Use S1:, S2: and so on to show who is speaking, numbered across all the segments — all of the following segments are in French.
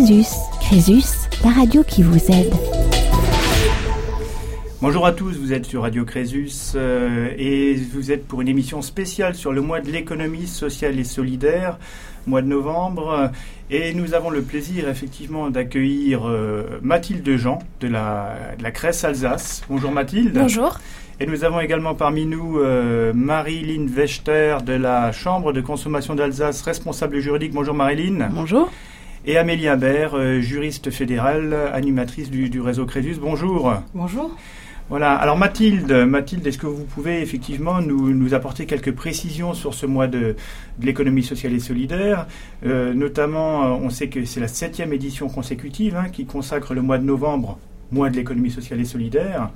S1: Crésus. Crésus, la radio qui vous aide.
S2: Bonjour à tous, vous êtes sur Radio Crésus euh, et vous êtes pour une émission spéciale sur le mois de l'économie sociale et solidaire, mois de novembre. Et nous avons le plaisir effectivement d'accueillir euh, Mathilde Jean de la, de la Crèce Alsace. Bonjour Mathilde.
S3: Bonjour.
S2: Et nous avons également parmi nous euh, Marilyn Wechter de la Chambre de consommation d'Alsace, responsable juridique. Bonjour Marilyn.
S3: Bonjour.
S2: Et Amélie Imbert, euh, juriste fédérale, animatrice du, du réseau Crésus. Bonjour.
S3: Bonjour.
S2: Voilà. Alors Mathilde, Mathilde, est-ce que vous pouvez effectivement nous, nous, apporter quelques précisions sur ce mois de, de l'économie sociale et solidaire? Euh, Notamment, euh, on sait que c'est la septième édition consécutive hein, qui consacre le mois de novembre, mois de l'économie sociale et solidaire.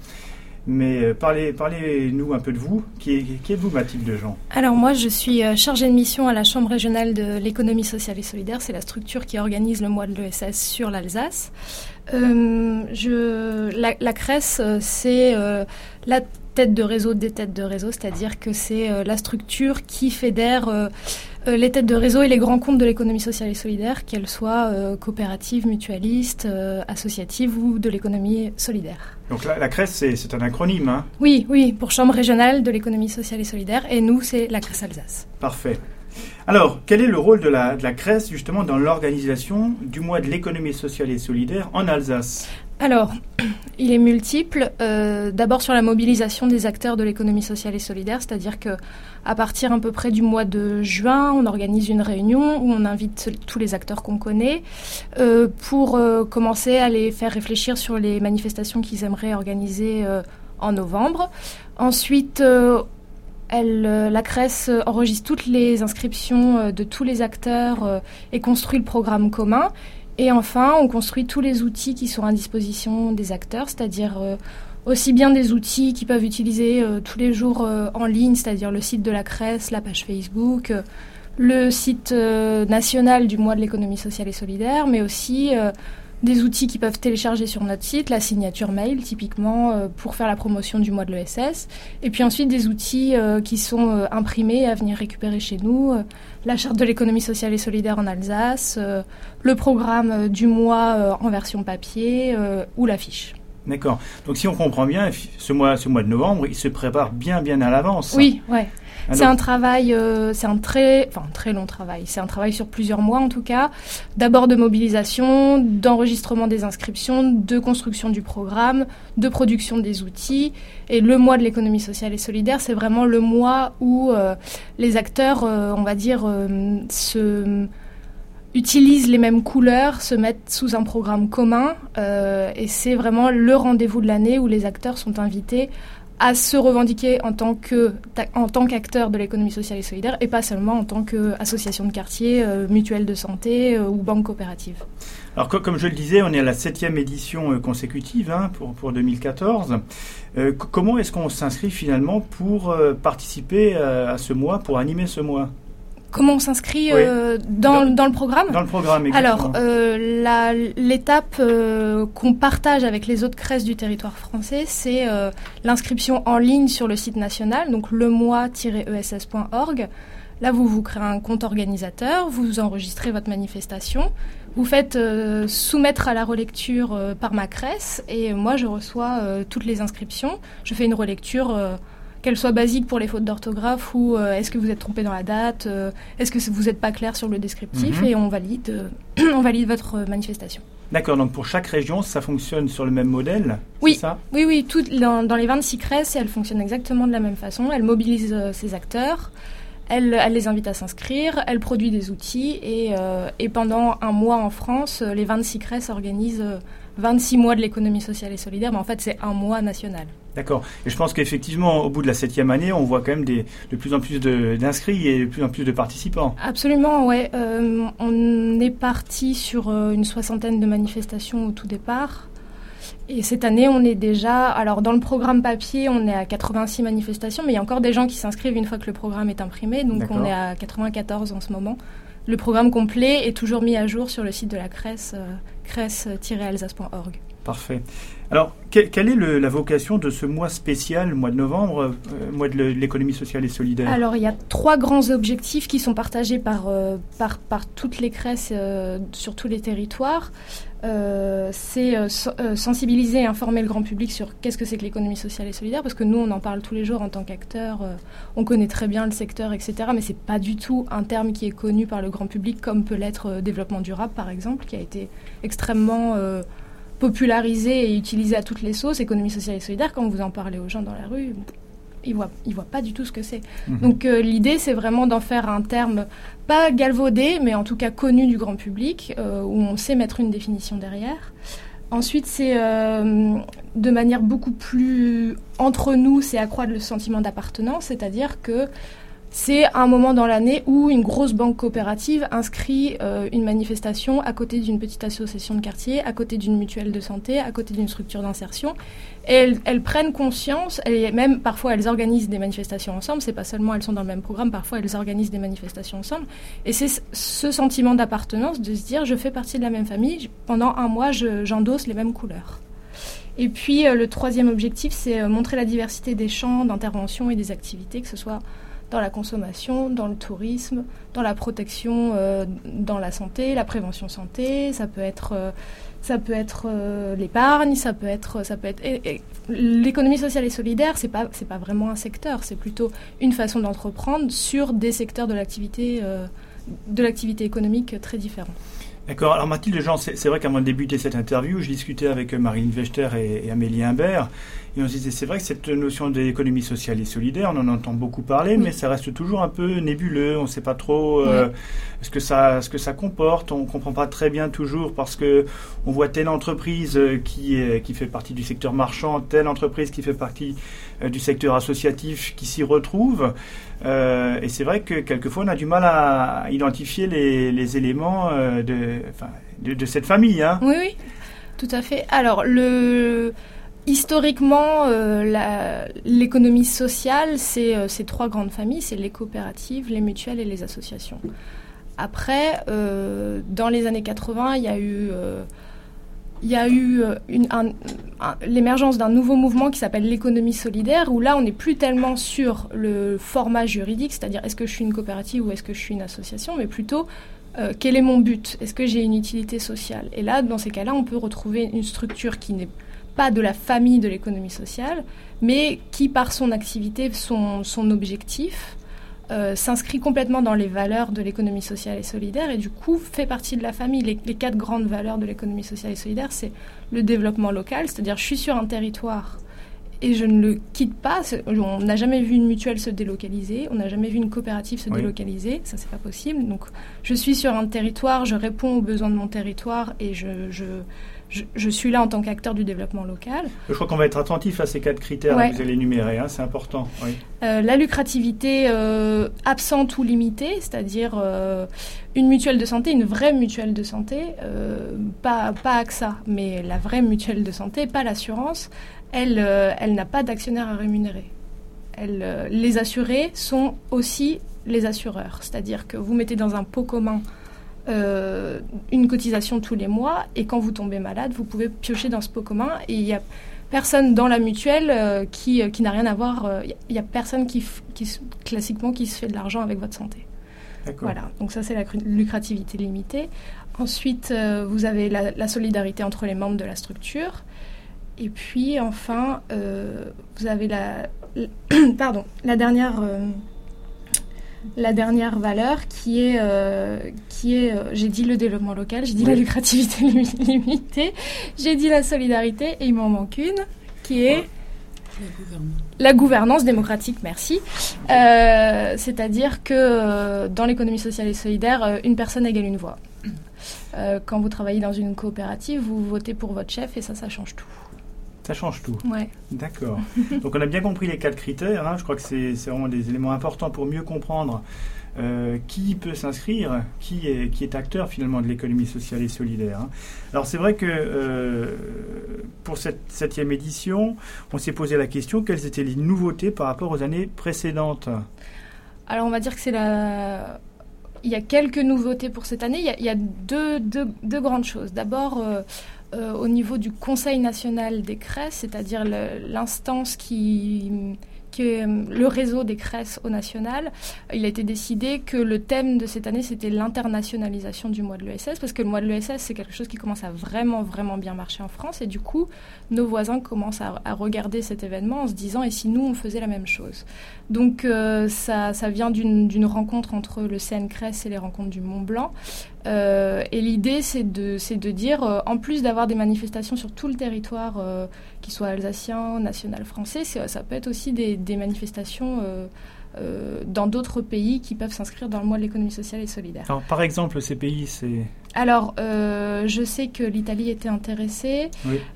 S2: Mais euh, parlez, parlez-nous un peu de vous. Qui, êtes-vous, Mathilde Jean?
S3: Alors moi, je suis euh, chargée de mission à la Chambre régionale de l'économie sociale et solidaire. C'est la structure qui organise le mois de l'ESS sur l'Alsace. Euh, la, CRES, c'est la tête de réseau des têtes de réseau, c'est-à-dire que c'est la structure qui fédère les têtes de réseau et les grands comptes de l'économie sociale et solidaire, qu'elles soient coopératives, mutualistes, associatives ou de l'économie solidaire.
S2: Donc la, la CRES, c'est un acronyme hein
S3: Oui, oui, pour Chambre régionale de l'économie sociale et solidaire, et nous, c'est la CRES Alsace.
S2: Parfait. Alors, quel est le rôle de la, de la CRES justement dans l'organisation du mois de l'économie sociale et solidaire en Alsace?
S3: Alors, il est multiple. Euh, D'abord sur la mobilisation des acteurs de l'économie sociale et solidaire, c'est-à-dire que à partir à peu près du mois de juin, on organise une réunion où on invite tous les acteurs qu'on connaît euh, pour euh, commencer à les faire réfléchir sur les manifestations qu'ils aimeraient organiser en novembre. Ensuite, elle, la CRES enregistre toutes les inscriptions de tous les acteurs et construit le programme commun. Et enfin, on construit tous les outils qui sont à disposition des acteurs, c'est-à-dire euh, aussi bien des outils qu'ils peuvent utiliser euh, tous les jours euh, en ligne, c'est-à-dire le site de la CRES, la page Facebook, le site national du mois de l'économie sociale et solidaire, mais aussi des outils qui peuvent télécharger sur notre site, la signature mail typiquement euh, pour faire la promotion du mois de l'ESS, et puis ensuite des outils euh, qui sont euh, imprimés à venir récupérer chez nous, la charte de l'économie sociale et solidaire en Alsace, le programme du mois en version papier ou l'affiche.
S2: D'accord. Donc si on comprend bien, ce mois, ce mois de novembre, il se prépare bien bien à l'avance.
S3: Oui, ouais. C'est un travail, euh, c'est un très, long travail. C'est un travail sur plusieurs mois en tout cas. D'abord de mobilisation, d'enregistrement des inscriptions, de construction du programme, de production des outils. Et le mois de l'économie sociale et solidaire, c'est vraiment le mois où euh, les acteurs, euh, on va dire, se utilisent les mêmes couleurs, se mettent sous un programme commun. Et c'est vraiment le rendez-vous de l'année où les acteurs sont invités à se revendiquer en tant que en tant qu'acteur de l'économie sociale et solidaire et pas seulement en tant qu'association de quartier, euh, mutuelle de santé euh, ou banque coopérative.
S2: Alors comme je le disais, on est à la septième édition euh, consécutive hein, pour, pour 2014. Euh, comment est-ce qu'on s'inscrit finalement pour participer à ce mois, pour animer ce mois?
S3: Comment on s'inscrit oui. euh, dans, dans, dans, le programme
S2: Dans le programme, exactement.
S3: Alors, euh, l'étape euh, qu'on partage avec les autres CRES du territoire français, c'est euh, l'inscription en ligne sur le site national, donc lemois-ess.org. Là, vous vous créez un compte organisateur, vous enregistrez votre manifestation, vous faites euh, soumettre à la relecture euh, par ma CRES, et moi, je reçois euh, toutes les inscriptions. Je fais une relecture qu'elle soit basique pour les fautes d'orthographe ou euh, est-ce que vous êtes trompé dans la date, euh, est-ce que vous n'êtes pas clair sur le descriptif
S2: Mhm.
S3: et on valide, euh, on valide votre manifestation.
S2: D'accord, donc pour chaque région, ça fonctionne sur le même modèle
S3: Oui.
S2: ça?
S3: Oui, oui, tout, dans, dans les 26 CRES, elles fonctionnent exactement de la même façon. Elles mobilisent ses acteurs, elle, elle les invite à s'inscrire, elle produit des outils et, et pendant un mois en France, les 26 CRES organisent euh, 26 mois de l'économie sociale et solidaire, mais en fait c'est un mois national.
S2: D'accord. Et je pense qu'effectivement, au bout de la septième année, on voit quand même des, de plus en plus d'inscrits et de plus en plus de participants.
S3: Absolument, ouais. Euh, on est parti sur euh, une soixantaine de manifestations au tout départ. Et cette année, on est déjà. Alors, dans le programme papier, on est à 86 manifestations, mais il y a encore des gens qui s'inscrivent une fois que le programme est imprimé. Donc, on est à 94 en ce moment. Le programme complet est toujours mis à jour sur le site de la CRES, euh, cres-alsace.org.
S2: Parfait. Alors, quelle est la vocation de ce mois spécial, mois de novembre, euh, mois de l'économie sociale et solidaire
S3: Alors, il y a trois grands objectifs qui sont partagés par, euh, toutes les CRES euh, sur tous les territoires. c'est sensibiliser et informer le grand public sur qu'est-ce que c'est que l'économie sociale et solidaire, parce que nous, on en parle tous les jours en tant qu'acteurs, on connaît très bien le secteur, etc., mais c'est pas du tout un terme qui est connu par le grand public, comme peut l'être développement durable, par exemple, qui a été extrêmement popularisé et utilisé à toutes les sauces, économie sociale et solidaire, quand vous en parlez aux gens dans la rue, ils ne voient, ils voient pas du tout ce que c'est. Mhm. Donc euh, l'idée, c'est vraiment d'en faire un terme pas galvaudé, mais en tout cas connu du grand public, euh, où on sait mettre une définition derrière. Ensuite, c'est euh, de manière beaucoup plus entre nous, c'est accroître le sentiment d'appartenance, c'est-à-dire que c'est un moment dans l'année où une grosse banque coopérative inscrit euh, une manifestation à côté d'une petite association de quartier, à côté d'une mutuelle de santé, à côté d'une structure d'insertion. Elles, prennent conscience, et même parfois elles organisent des manifestations ensemble, c'est pas seulement elles sont dans le même programme, parfois elles organisent des manifestations ensemble. Et c'est ce sentiment d'appartenance de se dire je fais partie de la même famille, pendant un mois j'endosse les mêmes couleurs. Et puis euh, le troisième objectif, c'est euh, montrer la diversité des champs d'intervention et des activités, que ce soit dans la consommation, dans le tourisme, dans la protection, euh, dans la santé, la prévention santé. Ça peut être, euh, ça peut être euh, l'épargne, ça peut être, ça peut être. L'économie sociale et solidaire, c'est pas, c'est pas vraiment un secteur, c'est plutôt une façon d'entreprendre sur des secteurs de l'activité, de l'activité économique très différents.
S2: D'accord. Alors Mathilde Jean, c'est vrai qu'avant de débuter cette interview, je discutais avec Marine Vechter et, et Amélie Imbert. Et on se disait, c'est vrai que cette notion d'économie sociale et solidaire, on en entend beaucoup parler, mais ça reste toujours un peu nébuleux. On ne sait pas trop euh, ce, que ça, ce que ça comporte. On ne comprend pas très bien toujours parce que on voit telle entreprise euh, qui, est, qui fait partie du secteur marchand, telle entreprise qui fait partie euh, du secteur associatif qui s'y retrouve. et c'est vrai que quelquefois, on a du mal à identifier les, les éléments de, de, de, cette famille. Hein.
S3: Oui, oui, tout à fait. Alors, le Historiquement, euh, l'économie sociale, c'est euh, ces trois grandes familles, c'est les coopératives, les mutuelles et les associations. Après, euh, dans les années 80, il y a eu, l'émergence d'un nouveau mouvement qui s'appelle l'économie solidaire, où là, on n'est plus tellement sur le format juridique, c'est-à-dire est-ce que je suis une coopérative ou est-ce que je suis une association, mais plutôt quel est mon but? Est-ce que j'ai une utilité sociale? Et là, dans ces cas-là, on peut retrouver une structure qui n'est pas de la famille de l'économie sociale, mais qui, par son activité, son, son objectif, euh, s'inscrit complètement dans les valeurs de l'économie sociale et solidaire et du coup fait partie de la famille. Les, les quatre grandes valeurs de l'économie sociale et solidaire, c'est le développement local, c'est-à-dire je suis sur un territoire et je ne le quitte pas. On n'a jamais vu une mutuelle se délocaliser, on n'a jamais vu une coopérative se délocaliser, ça c'est pas possible. Donc je suis sur un territoire, je réponds aux besoins de mon territoire et je, je je, suis là en tant qu'acteur du développement local.
S2: Je crois qu'on va être attentif à ces quatre critères que vous allez énumérer, hein, c'est important.
S3: Euh, la lucrativité euh, absente ou limitée, c'est-à-dire euh, une mutuelle de santé, une vraie mutuelle de santé, pas, pas AXA, mais la vraie mutuelle de santé, pas l'assurance, elle, elle n'a pas d'actionnaire à rémunérer. Elle, les assurés sont aussi les assureurs, c'est-à-dire que vous mettez dans un pot commun euh, une cotisation tous les mois et quand vous tombez malade, vous pouvez piocher dans ce pot commun et il n'y a personne dans la mutuelle euh, qui, euh, qui n'a rien à voir. Il n'y a personne qui, qui, classiquement qui se fait de l'argent avec votre santé. Voilà, donc ça c'est la lucrativité limitée. Ensuite, vous avez la, la, solidarité entre les membres de la structure. Et puis enfin, vous avez la, pardon, la dernière la dernière valeur qui est, euh, qui est euh, j'ai dit le développement local, j'ai dit la lucrativité limitée, j'ai dit la solidarité et il m'en manque une qui est la gouvernance, démocratique, merci. Euh, c'est-à-dire que dans l'économie sociale et solidaire, une personne égale une voix. quand vous travaillez dans une coopérative, vous votez pour votre chef et ça, ça change tout.
S2: Ça change tout.
S3: Ouais.
S2: D'accord. Donc on a bien compris les quatre critères. Hein. Je crois que c'est vraiment des éléments importants pour mieux comprendre euh, qui peut s'inscrire, qui est, qui est acteur finalement de l'économie sociale et solidaire. Hein. Alors c'est vrai que euh, pour cette septième édition, on s'est posé la question quelles étaient les nouveautés par rapport aux années précédentes?
S3: Alors on va dire que c'est la il y a quelques nouveautés pour cette année. Il y a, deux, deux, deux, grandes choses. D'abord, euh, au niveau du Conseil national des CRES, c'est-à-dire l'instance qui euh, le réseau des CRES au national, il a été décidé que le thème de cette année, c'était l'internationalisation du mois de l'ESS, parce que le mois de l'ESS, c'est quelque chose qui commence à vraiment, vraiment bien marcher en France, et du coup, nos voisins commencent à, regarder cet événement en se disant, et si nous, on faisait la même chose? Donc, euh, ça, vient d'une rencontre entre le CNCRES et les rencontres du Mont Blanc. Euh, et l'idée, c'est de, de dire, en plus d'avoir des manifestations sur tout le territoire, qui soit alsacien, national français, ça peut être aussi des, des manifestations euh, euh, dans d'autres pays qui peuvent s'inscrire dans le mois de l'économie sociale et solidaire.
S2: Alors, par exemple, ces pays, c'est...
S3: Alors, euh, je sais que l'Italie était intéressée.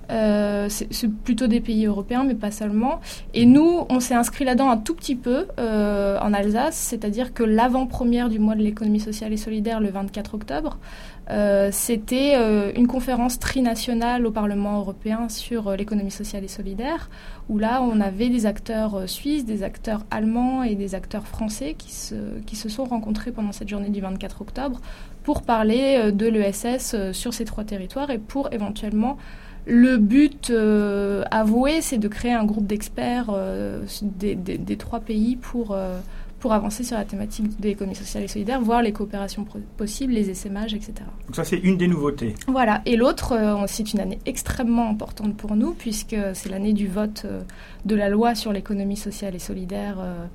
S3: c'est plutôt des pays européens, mais pas seulement. Et mhm. nous, on s'est inscrit là-dedans un tout petit peu en Alsace, c'est-à-dire que l'avant-première du mois de l'économie sociale et solidaire, le 24 octobre, euh, c'était euh, une conférence trinationale au Parlement européen sur euh, l'économie sociale et solidaire, où là, on avait des acteurs suisses, des acteurs allemands et des acteurs français qui se, sont rencontrés pendant cette journée du 24 octobre pour parler de l'ESS sur ces trois territoires et pour éventuellement le but avoué, c'est de créer un groupe d'experts des, trois pays pour pour avancer sur la thématique de l'économie sociale et solidaire, voir les coopérations possibles, les essaimages, etc.
S2: Donc ça, c'est une des nouveautés.
S3: Voilà. Et l'autre, euh, c'est une année extrêmement importante pour nous, puisque c'est l'année du vote euh, de la loi sur l'économie sociale et solidaire euh,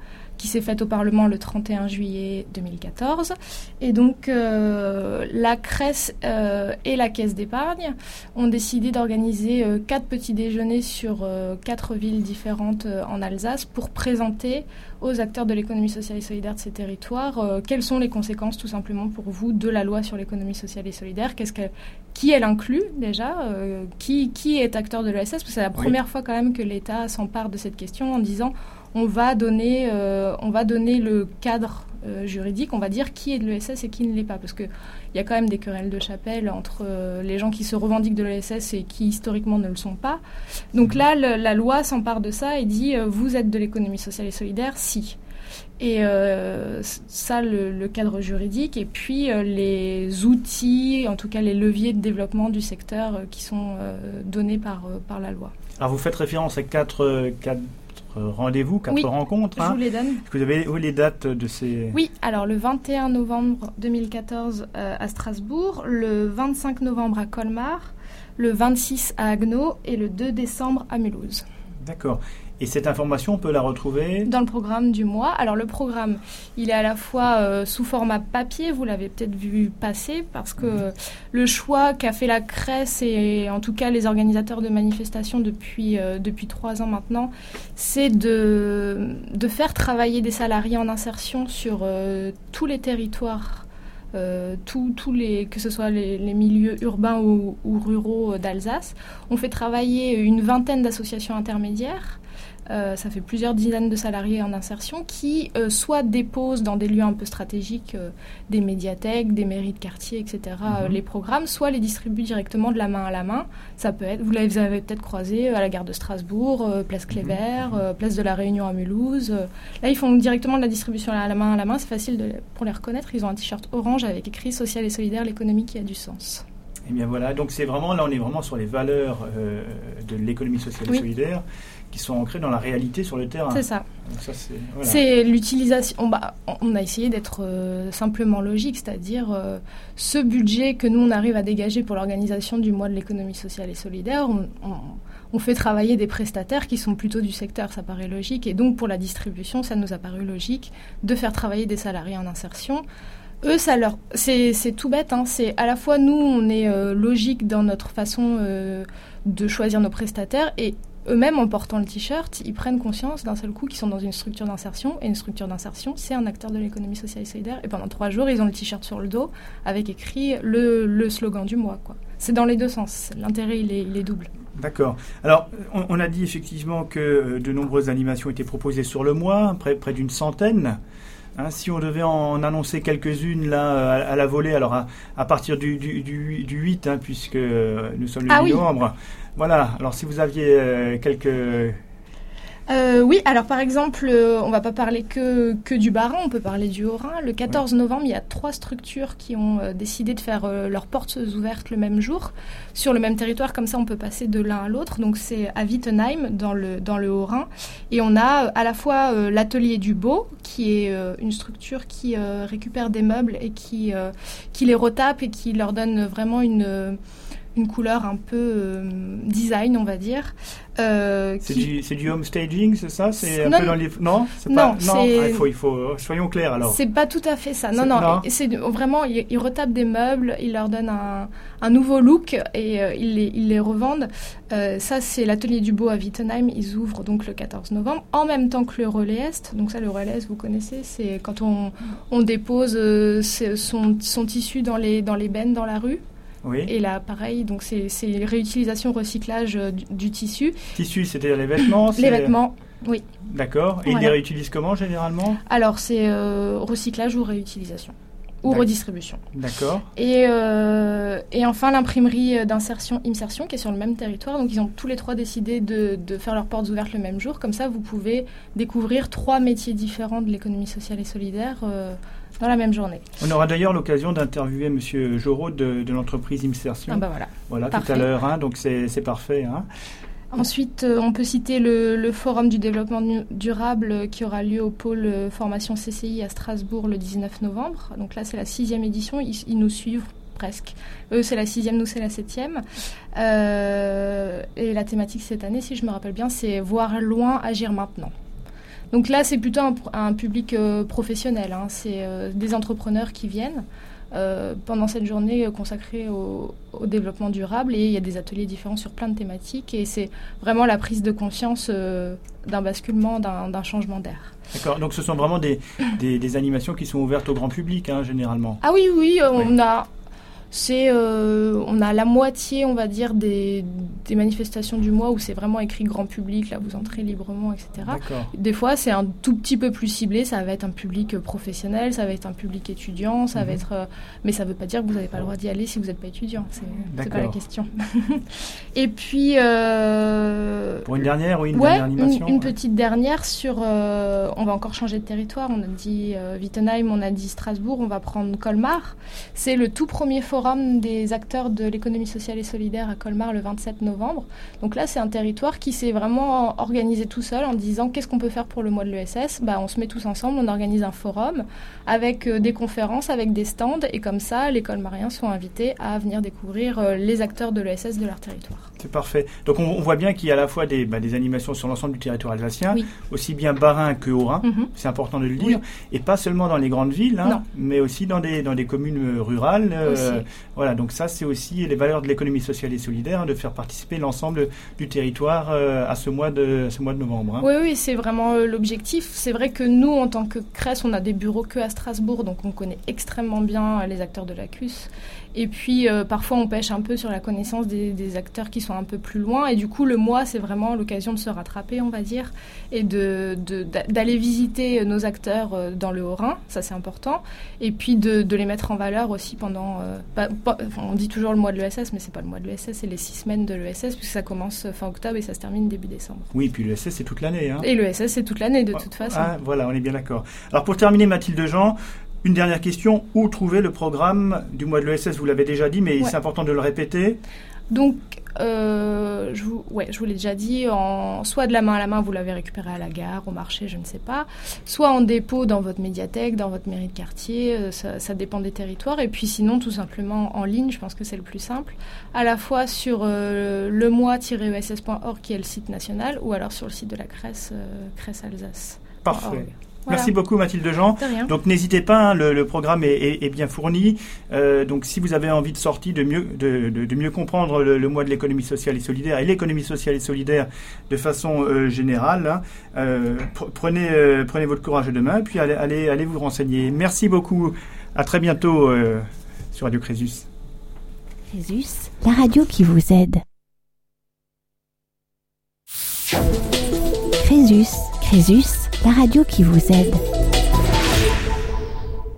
S3: qui s'est faite au Parlement le 31 juillet 2014. Et donc, euh, la CRES euh, et la Caisse d'épargne ont décidé d'organiser euh, quatre petits déjeuners sur quatre villes différentes en Alsace pour présenter aux acteurs de l'économie sociale et solidaire de ces territoires quelles sont les conséquences, tout simplement, pour vous, de la loi sur l'économie sociale et solidaire. Qu'est-ce que, qui elle inclut déjà qui, qui est acteur de l'ESS Parce que c'est la première fois quand même que l'État s'empare de cette question en disant on va donner, euh, on va donner le cadre euh, juridique, on va dire qui est de l'ESS et qui ne l'est pas. Parce qu'il y a quand même des querelles de chapelle entre euh, les gens qui se revendiquent de l'ESS et qui historiquement ne le sont pas. Donc là, la loi s'empare de ça et dit vous êtes de l'économie sociale et solidaire si. Et ça, le, cadre juridique, et puis les outils, en tout cas les leviers de développement du secteur qui sont donnés par, par la loi.
S2: Alors vous faites référence à quatre, quatre rendez-vous, quatre rencontres.
S3: Je
S2: hein.
S3: vous les donne.
S2: Est-ce que vous avez les dates de ces...
S3: Oui, alors le 21 novembre 2014 euh, à Strasbourg, le 25 novembre à Colmar, le 26 à Agno et le 2 décembre à Mulhouse.
S2: D'accord. Et cette information, on peut la retrouver
S3: Dans le programme du mois. Alors le programme, il est à la fois euh, sous format papier, vous l'avez peut-être vu passer, parce que mhm. le choix qu'a fait la CRES et en tout cas les organisateurs de manifestations depuis, euh, depuis trois ans maintenant, c'est de, de faire travailler des salariés en insertion sur euh, tous les territoires tous les, que ce soit les, milieux urbains ou, ou ruraux d'Alsace. On fait travailler une vingtaine d'associations intermédiaires euh, ça fait plusieurs dizaines de salariés en insertion qui euh, soit déposent dans des lieux un peu stratégiques, euh, des médiathèques, des mairies de quartier, etc., mhm. les programmes, soit les distribuent directement de la main à la main. Ça peut être, vous les avez peut-être croisés à la gare de Strasbourg, place Clévert, mhm. place de la Réunion à Mulhouse. là, ils font directement de la distribution à la main à la main. C'est facile pour les reconnaître. Ils ont un t-shirt orange avec écrit Social et solidaire, l'économie qui a du sens.
S2: Et eh bien voilà, donc c'est vraiment, là on est vraiment sur les valeurs de l'économie sociale et solidaire qui sont ancrés dans la réalité sur le terrain.
S3: C'est ça. C'est l'utilisation. Bah, on a essayé d'être euh, simplement logique, c'est-à-dire euh, ce budget que nous on arrive à dégager pour l'organisation du mois de l'économie sociale et solidaire, on, fait travailler des prestataires qui sont plutôt du secteur, ça paraît logique, et donc pour la distribution, ça nous a paru logique de faire travailler des salariés en insertion. Eux, ça leur, c'est tout bête. Hein. C'est à la fois nous, on est euh, logique dans notre façon de choisir nos prestataires, et eux-mêmes, en portant le t-shirt, ils prennent conscience d'un seul coup qu'ils sont dans une structure d'insertion. Et une structure d'insertion, c'est un acteur de l'économie sociale et solidaire. Et pendant trois jours, ils ont le t-shirt sur le dos avec écrit le, slogan du mois. C'est dans les deux sens. L'intérêt, il est, double.
S2: D'accord. Alors, on, a dit effectivement que euh, de nombreuses animations étaient proposées sur le mois, près, près d'une centaine. Hein, si on devait en annoncer quelques-unes là à, la volée, alors à, partir du, du, du, 8, hein, puisque euh, nous sommes le ah novembre, voilà, alors si vous aviez euh, quelques
S3: Euh, oui, alors par exemple, euh, on va pas parler que, que du Bas-Rhin, on peut parler du Haut-Rhin. Le 14 novembre, il y a trois structures qui ont euh, décidé de faire leurs portes ouvertes le même jour, sur le même territoire, comme ça on peut passer de l'un à l'autre. Donc c'est à Wittenheim, dans le, dans le Haut-Rhin. Et on a à la fois l'atelier du Beau, qui est une structure qui récupère des meubles et qui, qui les retape et qui leur donne vraiment une une couleur un peu euh, design, on va dire.
S2: Euh, c'est du, du, home staging, c'est ça? C'est un
S3: non,
S2: peu dans les... Non,
S3: non, pas...
S2: non ah, il, faut, il faut... Soyons clairs alors.
S3: C'est pas tout à fait ça. Non, non, c'est vraiment, ils, il retapent des meubles, ils leur donnent un, un nouveau look et euh, ils, les, ils les revendent. ça, c'est l'atelier du beau à Wittenheim. Ils ouvrent donc le 14 novembre, en même temps que le Relais Est. Donc ça, le Relais Est, vous connaissez, c'est quand on, on dépose son, son tissu dans les, dans les bennes dans la rue. Et là, pareil, donc c'est réutilisation, recyclage euh, du, tissu.
S2: Tissu, c'est-à-dire les vêtements
S3: Les vêtements, oui.
S2: D'accord. Et ils les réutilisent comment généralement?
S3: Alors, c'est euh, recyclage ou réutilisation ou redistribution.
S2: D'accord.
S3: Et, euh, et enfin, l'imprimerie d'insertion Insertion qui est sur le même territoire. Donc, ils ont tous les trois décidé de, de, faire leurs portes ouvertes le même jour. Comme ça, vous pouvez découvrir trois métiers différents de l'économie sociale et solidaire dans la même journée.
S2: On aura d'ailleurs l'occasion d'interviewer M. Jorot de, l'entreprise Insertion.
S3: Ah bah voilà.
S2: Voilà, tout à l'heure, hein, donc c'est parfait. Hein.
S3: Ensuite, euh, on peut citer le, Forum du développement durable qui aura lieu au pôle euh, formation CCI à Strasbourg le 19 novembre. Donc là, c'est la sixième édition. Ils, nous suivent presque. Eux, c'est la sixième, nous, c'est la septième. Euh, et la thématique cette année, si je me rappelle bien, c'est voir loin, agir maintenant. Donc là, c'est plutôt un, public euh, professionnel. Hein. C'est euh, des entrepreneurs qui viennent euh, pendant cette journée consacrée au, développement durable et il y a des ateliers différents sur plein de thématiques et c'est vraiment la prise de conscience d'un basculement, d'un changement d'air.
S2: D'accord, donc ce sont vraiment des, des, animations qui sont ouvertes au grand public, hein, généralement.
S3: Ah oui, oui, on a c'est euh, on a la moitié, on va dire, des, des manifestations du mois où c'est vraiment écrit grand public, là vous entrez librement, etc. Des fois, c'est un tout petit peu plus ciblé, ça va être un public professionnel, ça va être un public étudiant, ça va mhm. être, euh, mais ça ne veut pas dire que vous n'avez pas le droit d'y aller si vous n'êtes pas étudiant. C'est pas la question. Et puis
S2: euh, pour une dernière ou une dernière animation,
S3: une, petite dernière sur, on va encore changer de territoire. On a dit Wittenheim, on a dit Strasbourg, on va prendre Colmar. C'est le tout premier forum des acteurs de l'économie sociale et solidaire à Colmar le 27 novembre. Donc là, c'est un territoire qui s'est vraiment organisé tout seul en disant qu'est-ce qu'on peut faire pour le mois de l'ESS bah, On se met tous ensemble, on organise un forum avec euh, des conférences, avec des stands, et comme ça, les colmariens sont invités à venir découvrir euh, les acteurs de l'ESS de leur territoire.
S2: C'est parfait. Donc on, voit bien qu'il y a à la fois des, bah, des animations sur l'ensemble du territoire alsacien, aussi bien Bas-Rhin que Haut-Rhin, mhm. c'est important de le dire, et pas seulement dans les grandes villes, hein, mais aussi dans des, dans des communes rurales. Euh, voilà, donc ça c'est aussi les valeurs de l'économie sociale et solidaire, hein, de faire participer l'ensemble du territoire euh, à ce mois de, novembre.
S3: Hein. Oui, oui, c'est vraiment euh, l'objectif. C'est vrai que nous, en tant que CRES, on a des bureaux que à Strasbourg, donc on connaît extrêmement bien les acteurs de la CUS. Et puis euh, parfois on pêche un peu sur la connaissance des, acteurs qui sont un peu plus loin. Et du coup le mois c'est vraiment l'occasion de se rattraper on va dire et d'aller de, d'aller visiter nos acteurs euh, dans le Haut-Rhin, ça c'est important. Et puis de, les mettre en valeur aussi pendant... Euh, on dit toujours le mois de l'ESS mais c'est pas le mois de l'ESS, c'est les six semaines de l'ESS puisque ça commence fin octobre et ça se termine début décembre.
S2: Oui, puis l'ESS c'est toute l'année. Hein.
S3: Et l'ESS c'est toute l'année de toute façon.
S2: Ah, voilà, on est bien d'accord. Alors pour terminer Mathilde Jean, une dernière question, où trouver le programme du mois de l'ESS Vous l'avez déjà dit, mais c'est important de le répéter.
S3: Donc, euh, je, vous, ouais, je vous l'ai déjà dit, en, soit de la main à la main, vous l'avez récupéré à la gare, au marché, je ne sais pas, soit en dépôt dans votre médiathèque, dans votre mairie de quartier, euh, ça, dépend des territoires, et puis sinon tout simplement en ligne, je pense que c'est le plus simple, à la fois sur euh, le mois-ess.org qui est le site national, ou alors sur le site de la CRES, CRES Alsace.
S2: Parfait. Merci beaucoup Mathilde Jean. Donc n'hésitez pas, hein, le, programme est, bien fourni. Euh, donc si vous avez envie de sortir, de mieux, de, mieux comprendre le, mois de l'économie sociale et solidaire et l'économie sociale et solidaire de façon euh, générale, hein, euh, prenez, prenez votre courage demain et puis allez, allez, allez vous renseigner. Merci beaucoup. À très bientôt sur Radio Crésus.
S1: Crésus, la radio qui vous aide. Crésus, Crésus la radio qui vous aide.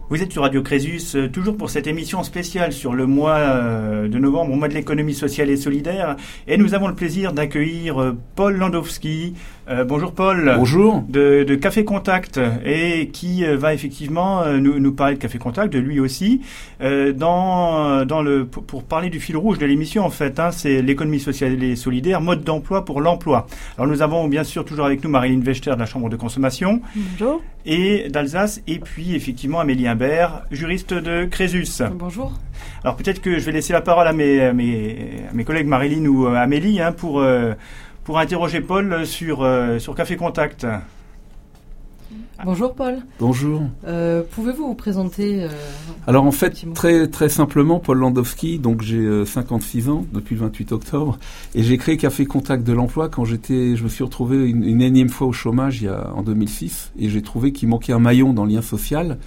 S2: Vous êtes sur Radio Crésus, euh, toujours pour cette émission spéciale sur le mois euh, de novembre, au mois de l'économie sociale et solidaire. Et nous avons le plaisir d'accueillir euh, Paul Landowski, Euh, bonjour Paul.
S4: Bonjour.
S2: De, de, Café Contact et qui euh, va effectivement euh, nous, nous, parler de Café Contact, de lui aussi, euh, dans, dans le, pour, pour, parler du fil rouge de l'émission en fait. Hein, c'est l'économie sociale et solidaire, mode d'emploi pour l'emploi. Alors nous avons bien sûr toujours avec nous Marilyn Vechter de la Chambre de consommation.
S3: Bonjour.
S2: Et d'Alsace et puis effectivement Amélie Imbert, juriste de Crésus.
S5: Bonjour.
S2: Alors peut-être que je vais laisser la parole à mes, à mes, à mes collègues Marilyn ou Amélie hein, pour pour interroger Paul sur, euh, sur Café Contact.
S5: Bonjour Paul.
S4: Bonjour.
S5: Euh, Pouvez-vous vous présenter euh,
S4: Alors en fait, très très simplement, Paul Landowski, donc j'ai 56 ans depuis le 28 octobre, et j'ai créé Café Contact de l'emploi quand j'étais, je me suis retrouvé une, une, énième fois au chômage il y a, en 2006, et j'ai trouvé qu'il manquait un maillon dans le lien social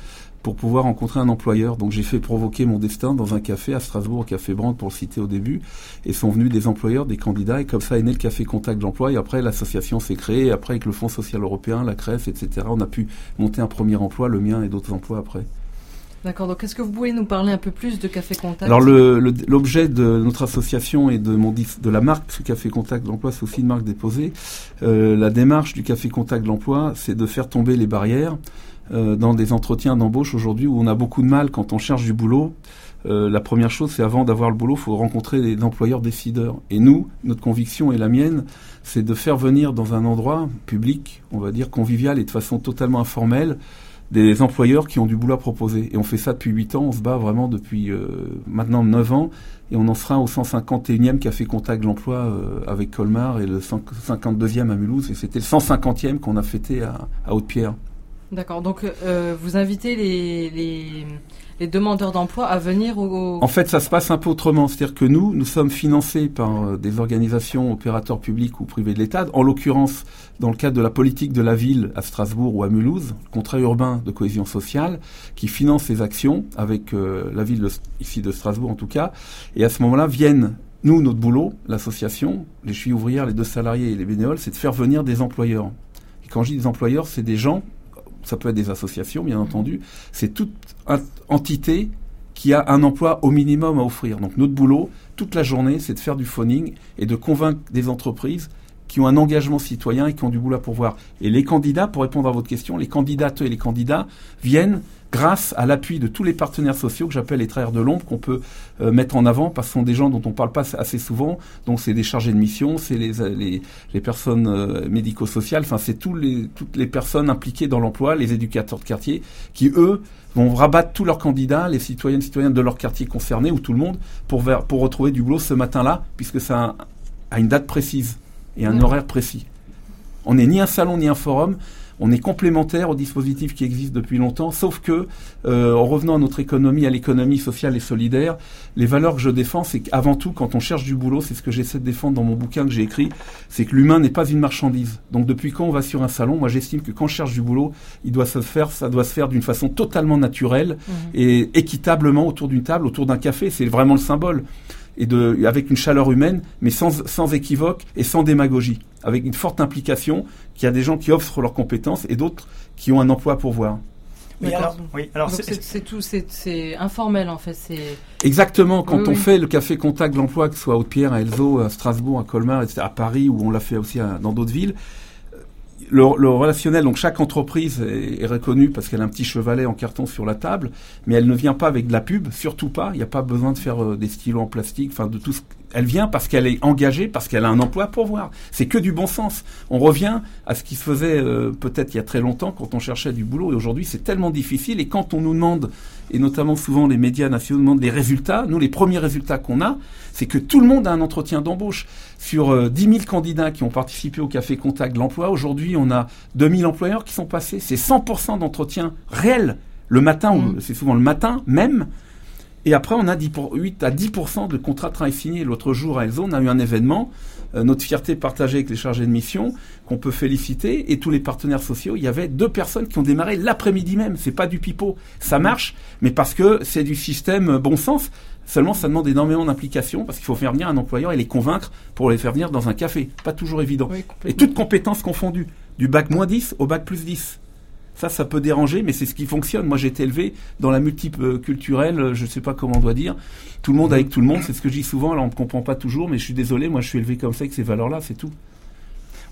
S4: pour pouvoir rencontrer un employeur. Donc j'ai fait provoquer mon destin dans un café à Strasbourg, au Café Brandt pour le citer au début, et sont venus des employeurs, des candidats, et comme ça est né le Café Contact d'emploi, et après l'association s'est créée, et après avec le Fonds social européen, la CREF, etc., on a pu monter un premier emploi, le mien et d'autres emplois après.
S5: D'accord, donc est-ce que vous pouvez nous parler un peu plus de Café Contact?
S4: Alors l'objet de notre association et de, mon, de la marque Café Contact de l'emploi, c'est aussi une marque déposée. Euh, la démarche du Café Contact de l'emploi, c'est de faire tomber les barrières euh, dans des entretiens d'embauche aujourd'hui où on a beaucoup de mal quand on cherche du boulot. Euh, la première chose, c'est avant d'avoir le boulot, il faut rencontrer des employeurs décideurs. Et nous, notre conviction et la mienne, c'est de faire venir dans un endroit public, on va dire convivial et de façon totalement informelle, des employeurs qui ont du boulot à proposer. Et on fait ça depuis 8 ans, on se bat vraiment depuis euh, maintenant 9 ans, et on en sera au 151e Café Contact de l'Emploi euh, avec Colmar et le 52e à Mulhouse, et c'était le 150e qu'on a fêté à Haute-Pierre.
S5: D'accord. Donc, euh, vous invitez les, les, les demandeurs d'emploi à venir au,
S4: En fait, ça se passe un peu autrement. C'est-à-dire que nous, nous sommes financés par euh, des organisations opérateurs publics ou privés de l'État. En l'occurrence, dans le cadre de la politique de la ville à Strasbourg ou à Mulhouse, le contrat urbain de cohésion sociale, qui finance ces actions avec euh, la ville de, ici de Strasbourg en tout cas. Et à ce moment-là, viennent nous, notre boulot, l'association, les chevilles ouvrières, les deux salariés et les bénévoles, c'est de faire venir des employeurs. Et quand je dis des employeurs, c'est des gens ça peut être des associations, bien entendu, c'est toute entité qui a un emploi au minimum à offrir. Donc notre boulot, toute la journée, c'est de faire du phoning et de convaincre des entreprises qui ont un engagement citoyen et qui ont du boulot à pourvoir. Et les candidats, pour répondre à votre question, les candidates et les candidats viennent grâce à l'appui de tous les partenaires sociaux que j'appelle les travailleurs de l'ombre qu'on peut euh, mettre en avant parce que ce sont des gens dont on ne parle pas assez souvent. Donc c'est des chargés de mission, c'est les, les, les, personnes euh, médico-sociales, enfin c'est tous les, toutes les personnes impliquées dans l'emploi, les éducateurs de quartier qui eux vont rabattre tous leurs candidats, les citoyennes citoyens de leur quartier concerné ou tout le monde pour, pour retrouver du boulot ce matin-là puisque ça a, une date précise et un horaire précis. On n'est ni un salon ni un forum, on est complémentaire au dispositif qui existe depuis longtemps, sauf que, euh, en revenant à notre économie, à l'économie sociale et solidaire, les valeurs que je défends, c'est qu'avant tout, quand on cherche du boulot, c'est ce que j'essaie de défendre dans mon bouquin que j'ai écrit, c'est que l'humain n'est pas une marchandise. Donc depuis quand on va sur un salon, moi j'estime que quand on cherche du boulot, il doit se faire, ça doit se faire d'une façon totalement naturelle mmh. et équitablement autour d'une table, autour d'un café. C'est vraiment le symbole et de, avec une chaleur humaine, mais sans, sans équivoque et sans démagogie, avec une forte implication, qu'il y a des gens qui offrent leurs compétences et d'autres qui ont un emploi pour voir.
S5: Oui, alors, oui, alors c'est tout, c'est informel en fait. C'est
S4: exactement quand on fait le café contact de l'emploi, que ce soit à Haute-Pierre, à Elzo, à Strasbourg, à Colmar, etc., à Paris, où on l'a fait aussi dans d'autres villes le, relationnel, donc chaque entreprise est, reconnue parce qu'elle a un petit chevalet en carton sur la table, mais elle ne vient pas avec de la pub, surtout pas. Il n'y a pas besoin de faire euh, des stylos en plastique, enfin de tout ce elle vient parce qu'elle est engagée, parce qu'elle a un emploi pour voir. C'est que du bon sens. On revient à ce qui se faisait euh, peut-être il y a très longtemps quand on cherchait du boulot. Et aujourd'hui, c'est tellement difficile. Et quand on nous demande, et notamment souvent les médias nationaux demandent des résultats, nous, les premiers résultats qu'on a, c'est que tout le monde a un entretien d'embauche. Sur euh, 10 000 candidats qui ont participé au Café Contact de l'emploi, aujourd'hui, on a 2000 employeurs qui sont passés. C'est 100% d'entretien réel le matin, ou mmh. c'est souvent le matin même, et après, on a 10 pour, 8 à 10% de contrats de travail signés. L'autre jour, à Elzo, on a eu un événement, euh, notre fierté partagée avec les chargés de mission, qu'on peut féliciter, et tous les partenaires sociaux. Il y avait deux personnes qui ont démarré l'après-midi même. C'est pas du pipeau. Ça marche, mais parce que c'est du système euh, bon sens. Seulement, ça demande énormément d'implication parce qu'il faut faire venir un employeur et les convaincre pour les faire venir dans un café. Pas toujours évident. et toutes compétences confondues. Du bac moins 10 au bac plus 10. Ça, ça peut déranger, mais c'est ce qui fonctionne. Moi, j'ai été élevé dans la multiple culturelle, je ne sais pas comment on doit dire. Tout le monde avec tout le monde, c'est ce que je dis souvent. Alors, on ne comprend pas toujours, mais je suis désolé, moi, je suis élevé comme ça avec ces valeurs-là, c'est tout.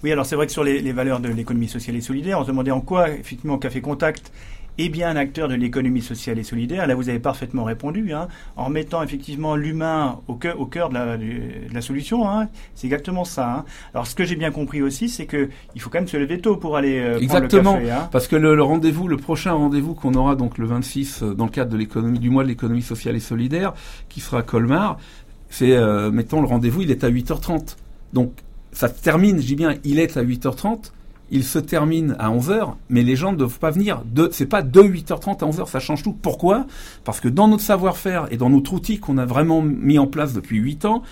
S2: Oui, alors c'est vrai que sur les, les valeurs de l'économie sociale et solidaire, on se demandait en quoi, effectivement, Café Contact est bien un acteur de l'économie sociale et solidaire. Là, vous avez parfaitement répondu, hein, en mettant effectivement l'humain au cœur, au cœur de, la, de la solution. Hein. C'est exactement ça. Hein. Alors, ce que j'ai bien compris aussi, c'est que il faut quand même se lever tôt pour aller euh,
S4: Exactement,
S2: prendre le café. Hein.
S4: parce que le, le rendez-vous, le prochain rendez-vous qu'on aura donc le 26 euh, dans le cadre de l'économie du mois de l'économie sociale et solidaire, qui sera à Colmar, c'est euh, mettons le rendez-vous, il est à 8h30. Donc ça se termine, je dis bien, il est à 8h30. Il se termine à 11h, mais les gens ne doivent pas venir. De, c'est pas de 8h30 à 11h, ça change tout. Pourquoi? Parce que dans notre savoir-faire et dans notre outil qu'on a vraiment mis en place depuis 8 ans,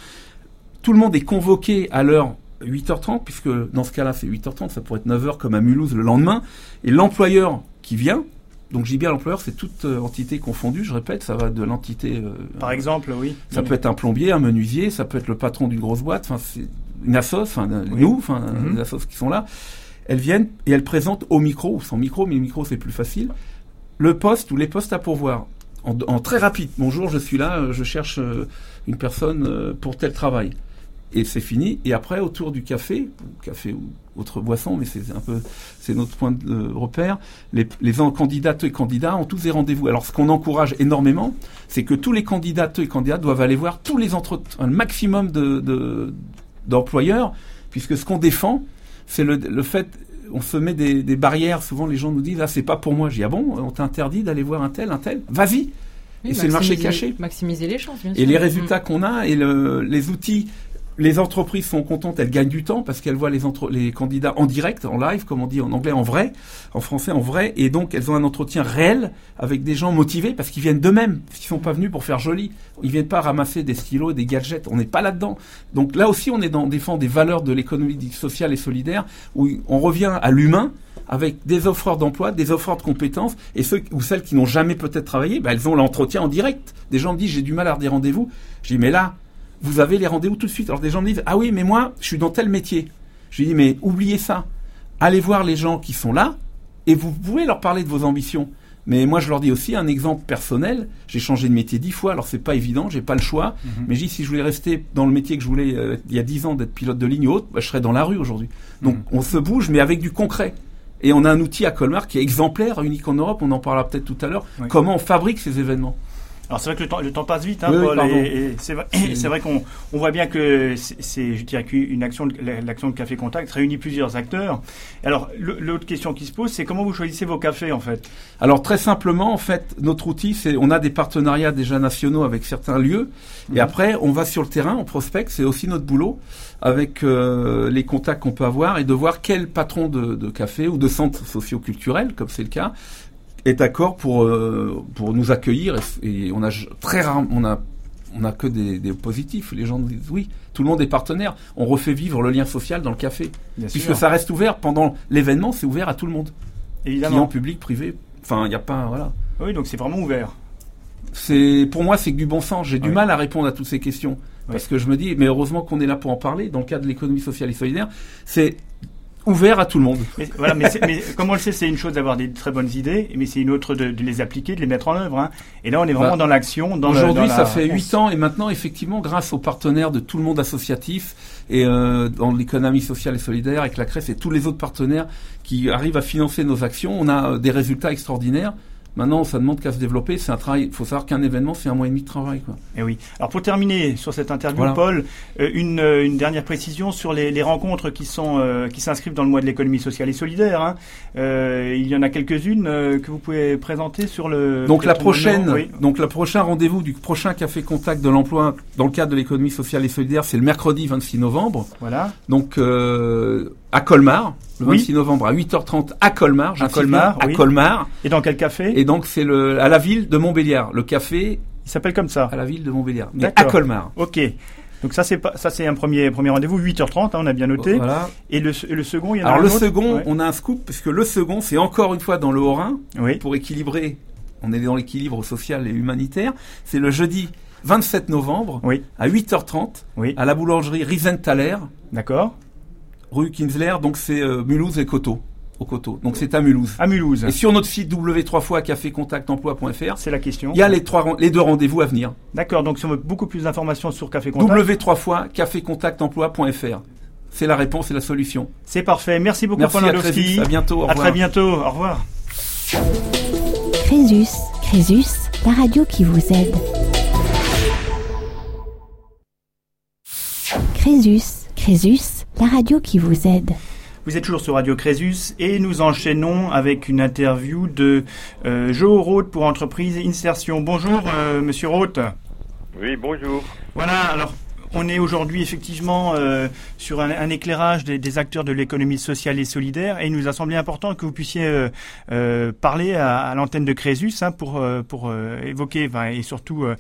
S4: tout le monde est convoqué à l'heure 8h30, puisque dans ce cas-là, c'est 8h30, ça pourrait être 9h comme à Mulhouse le lendemain. Et l'employeur qui vient, donc je dis bien l'employeur, c'est toute euh, entité confondue, je répète, ça va de l'entité. euh,
S2: Par exemple, oui.
S4: ça
S2: Oui.
S4: peut être un plombier, un menuisier, ça peut être le patron d'une grosse boîte, enfin une assos, enfin
S2: Oui.
S4: nous, enfin
S2: Mhm.
S4: les assos qui sont là. Elles viennent et elles présentent au micro ou sans micro, mais le micro c'est plus facile, le poste ou les postes à pourvoir. En, très rapide. Bonjour, je suis là, euh, je cherche euh, une personne euh, pour tel travail. Et c'est fini. Et après, autour du café, café ou autre boisson, mais c'est un peu, c'est notre point de repère. Les, les candidates et candidats ont tous des rendez-vous. Alors, ce qu'on encourage énormément, c'est que tous les candidats et candidats doivent aller voir tous les entretiens, un maximum de, de- d'employeurs, puisque ce qu'on défend, c'est le, le fait, on se met des, des barrières. Souvent, les gens nous disent, ah, c'est pas pour moi. Je dis, ah bon, on t'interdit d'aller voir un tel, un tel? Vas-y.
S5: Oui,
S4: et c'est le marché caché.
S5: Maximiser les chances, bien sûr.
S4: Et les
S5: Mm.
S4: résultats qu'on a et le- les outils, les entreprises sont contentes, elles gagnent du temps parce qu'elles voient les, entre- les candidats en direct, en live, comme on dit en anglais, en vrai, en français en vrai, et donc elles ont un entretien réel avec des gens motivés parce qu'ils viennent d'eux-mêmes, parce qu'ils sont pas venus pour faire joli. Ils viennent pas ramasser des stylos, des gadgets. On n'est pas là-dedans. Donc là aussi, on est dans défend des valeurs de l'économie sociale et solidaire où on revient à l'humain avec des offreurs d'emploi, des offreurs de compétences, et ceux ou celles qui n'ont jamais peut-être travaillé, bah, elles ont l'entretien en direct. Des gens me disent j'ai du mal à avoir des rendez-vous. Je dis mais là, vous avez les rendez-vous tout de suite. Alors des gens me disent ah oui mais moi je suis dans tel métier. Je lui dis mais oubliez ça. Allez voir les gens qui sont là et vous pouvez leur parler de vos ambitions. Mais moi je leur dis aussi un exemple personnel. J'ai changé de métier dix fois, alors c'est pas évident, j'ai pas le choix.
S2: Mhm.
S4: Mais je dis si je voulais rester dans le métier que je voulais euh, il y a dix ans d'être pilote de ligne haute, bah, je serais dans la rue aujourd'hui. Donc
S2: Mhm.
S4: on se bouge mais avec du concret. Et on a un outil à Colmar qui est exemplaire, unique en Europe, on en parlera peut-être tout à l'heure,
S2: Oui.
S4: comment on fabrique ces événements.
S2: Alors c'est vrai que le temps, le temps passe vite, hein,
S4: Oui, oui,
S2: Paul,
S4: pardon.
S2: et, et c'est vrai, qu'on on voit bien que c'est- je dirais qu'une action, l'action de Café Contact réunit plusieurs acteurs. Alors l'autre question qui se pose, c'est comment vous choisissez vos cafés en fait?
S4: Alors très simplement, en fait, notre outil, c'est on a des partenariats déjà nationaux avec certains lieux, et
S2: Mhm.
S4: après on va sur le terrain, on prospecte, c'est aussi notre boulot, avec euh, les contacts qu'on peut avoir, et de voir quel patron de, de café ou de centre socio-culturel, comme c'est le cas, est d'accord pour euh, pour nous accueillir. Et, et on a très rarement, on a on a que des, des positifs. Les gens nous disent oui, tout le monde est partenaire. On refait vivre le lien social dans le café,
S2: Bien
S4: puisque ça reste ouvert pendant l'événement, c'est ouvert à tout le monde, client,
S2: évidemment.
S4: public, privé. Enfin, il n'y a pas voilà.
S2: Oui, donc c'est vraiment ouvert.
S4: C'est pour moi c'est que du bon sens. J'ai du mal à répondre à toutes ces questions parce que je me dis mais heureusement qu'on est là pour en parler dans le cadre de l'économie sociale et solidaire. C'est ouvert à tout le monde.
S2: Mais, voilà, mais, mais comme on le sait, c'est une chose d'avoir des très bonnes idées, mais c'est une autre de, de les appliquer, de les mettre en œuvre. hein. Et là, on est vraiment
S4: Bah,
S2: dans l'action.
S4: Aujourd'hui, ça
S2: la-
S4: fait
S2: on
S4: huit
S2: s-
S4: ans et maintenant, effectivement, grâce aux partenaires de tout le monde associatif et euh, dans l'économie sociale et solidaire avec la CRES et tous les autres partenaires qui arrivent à financer nos actions, on a euh, des résultats extraordinaires. Maintenant, ça demande qu'à se développer. C'est un travail. Il faut savoir qu'un événement, c'est un mois et demi de travail. Quoi.
S2: Eh oui. Alors pour terminer sur cette interview,
S4: Voilà.
S2: Paul, euh, une, euh, une dernière précision sur les, les rencontres qui sont euh, qui s'inscrivent dans le mois de l'économie sociale et solidaire. hein. Euh, il y en a quelques-unes que vous pouvez présenter sur le.
S4: Donc la prochaine,
S2: oui.
S4: donc le prochain rendez-vous du prochain café contact de l'emploi dans le cadre de l'économie sociale et solidaire, c'est le mercredi 26 novembre.
S2: Voilà.
S4: Donc à Colmar, le
S2: Oui.
S4: 26 novembre à 8h30 à Colmar, j'insiste
S2: Colmar,
S4: à
S2: oui.
S4: Colmar.
S2: Et dans quel café?
S4: Et donc c'est le à la ville de Montbéliard, le café
S2: Il s'appelle comme ça.
S4: à la ville de Montbéliard, mais à. Colmar.
S2: Ok. Donc ça c'est pas ça c'est un premier premier rendez-vous 8h30 hein, on a bien noté.
S4: Voilà.
S2: Et le, et le second il y en a
S4: Alors
S2: un
S4: le
S2: autre?
S4: second,
S2: Ouais.
S4: on a un scoop parce que le second, c'est encore une fois dans le Haut-Rhin
S2: Oui.
S4: pour équilibrer. On est dans l'équilibre social et humanitaire. C'est le jeudi 27 novembre
S2: Oui.
S4: à 8h30
S2: Oui.
S4: à la boulangerie Riesenthaler,
S2: D'accord.
S4: Rue Kinsler. Donc c'est euh, Mulhouse et Coteau, au Coteau. Donc c'est à Mulhouse.
S2: À Mulhouse.
S4: Et sur notre site w3fois-cafécontactemploi.fr,
S2: C'est la question.
S4: il y a les trois les deux rendez-vous à venir.
S2: D'accord. Donc si on veut beaucoup plus d'informations sur Café Contact.
S4: w3 fois-cafécontactemploi.fr. c'est la réponse et la solution.
S2: C'est parfait. Merci beaucoup,
S4: Merci à. Crésus. à bientôt. Au
S2: À
S4: revoir.
S2: très bientôt. Au revoir.
S1: Crésus, Crésus, la radio qui vous aide. Crésus, Crésus, la radio qui vous aide.
S2: Vous êtes toujours sur Radio Crésus et nous enchaînons avec une interview de euh, Joe Roth pour Entreprise Insertion. Bonjour, euh, Monsieur Roth.
S6: Oui, bonjour.
S2: Voilà, alors on est aujourd'hui effectivement euh, sur un, un éclairage des, des acteurs de l'économie sociale et solidaire et il nous a semblé important que vous puissiez euh, euh, parler à, à l'antenne de Crésus hein, pour, pour évoquer et surtout euh,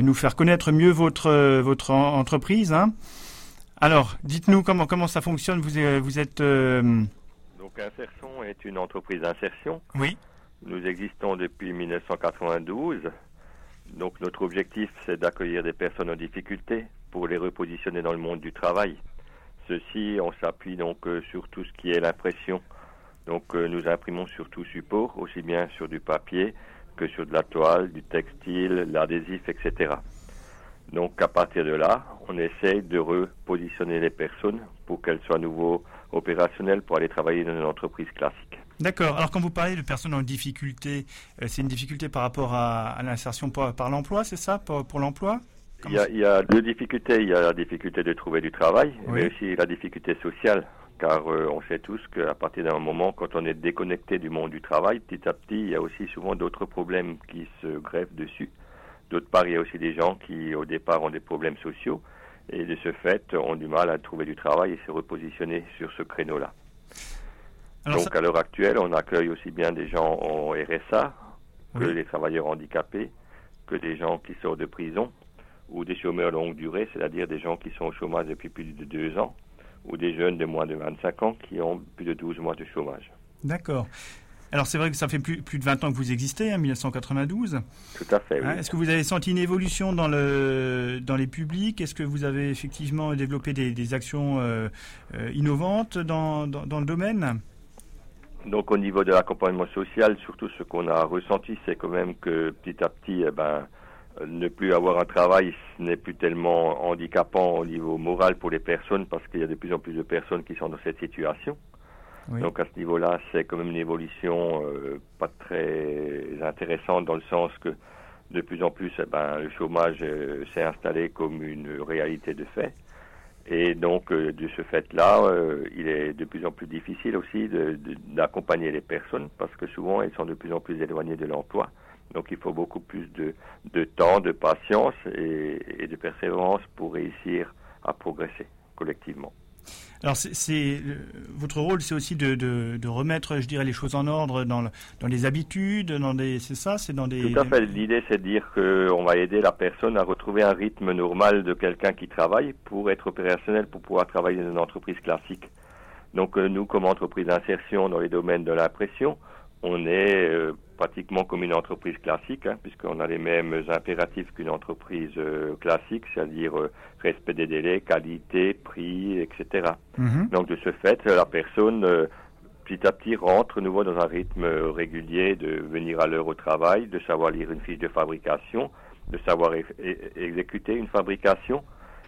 S2: nous faire connaître mieux votre, votre en- entreprise. hein. Alors, dites-nous comment, comment ça fonctionne. Vous, euh, vous êtes... euh,
S6: Donc Insertion est une entreprise d'insertion.
S2: Oui.
S6: Nous existons depuis 1992. Donc notre objectif, c'est d'accueillir des personnes en difficulté pour les repositionner dans le monde du travail. Ceci, on s'appuie donc euh, sur tout ce qui est l'impression. Donc euh, nous imprimons sur tout support, aussi bien sur du papier que sur de la toile, du textile, l'adhésif, etc. Donc à partir de là, on essaye de repositionner les personnes pour qu'elles soient à nouveau opérationnelles pour aller travailler dans une entreprise classique.
S2: D'accord. Alors quand vous parlez de personnes en difficulté, euh, c'est une difficulté par rapport à, à l'insertion par, par l'emploi, c'est ça, pour, pour l'emploi?
S6: Il y, a, il y a deux difficultés. Il y a la difficulté de trouver du travail,
S2: Oui.
S6: mais aussi la difficulté sociale. Car euh, on sait tous qu'à partir d'un moment, quand on est déconnecté du monde du travail, petit à petit, il y a aussi souvent d'autres problèmes qui se greffent dessus. D'autre part, il y a aussi des gens qui, au départ, ont des problèmes sociaux et de ce fait, ont du mal à trouver du travail et se repositionner sur ce créneau-là. Donc,
S2: ça-
S6: à l'heure actuelle, on accueille aussi bien des gens en RSA que
S2: Oui.
S6: les travailleurs handicapés, que des gens qui sortent de prison ou des chômeurs longue durée, c'est-à-dire des gens qui sont au chômage depuis plus de deux ans ou des jeunes de moins de 25 ans qui ont plus de 12 mois de chômage.
S2: D'accord. Alors c'est vrai que ça fait plus, plus de 20 ans que vous existez, hein, 1992.
S6: Tout à fait, oui.
S2: Hein, Est-ce que vous avez senti une évolution dans, le, dans les publics? Est-ce que vous avez effectivement développé des, des actions euh, euh, innovantes dans, dans, dans le domaine?
S6: Donc au niveau de l'accompagnement social, surtout ce qu'on a ressenti, c'est quand même que petit à petit, eh ben, ne plus avoir un travail, ce n'est plus tellement handicapant au niveau moral pour les personnes parce qu'il y a de plus en plus de personnes qui sont dans cette situation. Donc à ce niveau-là, c'est quand même une évolution euh, pas très intéressante dans le sens que de plus en plus, eh ben, le chômage euh, s'est installé comme une réalité de fait. Et donc, euh, de ce fait-là, il est de plus en plus difficile aussi d'accompagner les personnes parce que souvent, elles sont de plus en plus éloignées de l'emploi. Donc, il faut beaucoup plus de, temps, de patience et de persévérance pour réussir à progresser collectivement.
S2: Alors c'est, euh, votre rôle, c'est aussi de, remettre, je dirais, les choses en ordre dans les habitudes, dans des, c'est ça, c'est dans des.
S6: Tout à fait. L'idée, c'est de dire qu'on va aider la personne à retrouver un rythme normal de quelqu'un qui travaille pour être opérationnel, pour pouvoir travailler dans une entreprise classique. Donc, euh, nous, comme entreprise d'insertion dans les domaines de l'impression, on est euh, pratiquement comme une entreprise classique, hein, puisqu'on a les mêmes impératifs qu'une entreprise euh, classique, c'est-à-dire euh, respect des délais, qualité, prix, etc.
S2: Mhm.
S6: Donc de ce fait, la personne euh, petit à petit rentre nouveau dans un rythme régulier de venir à l'heure au travail, de savoir lire une fiche de fabrication, de savoir exécuter une fabrication.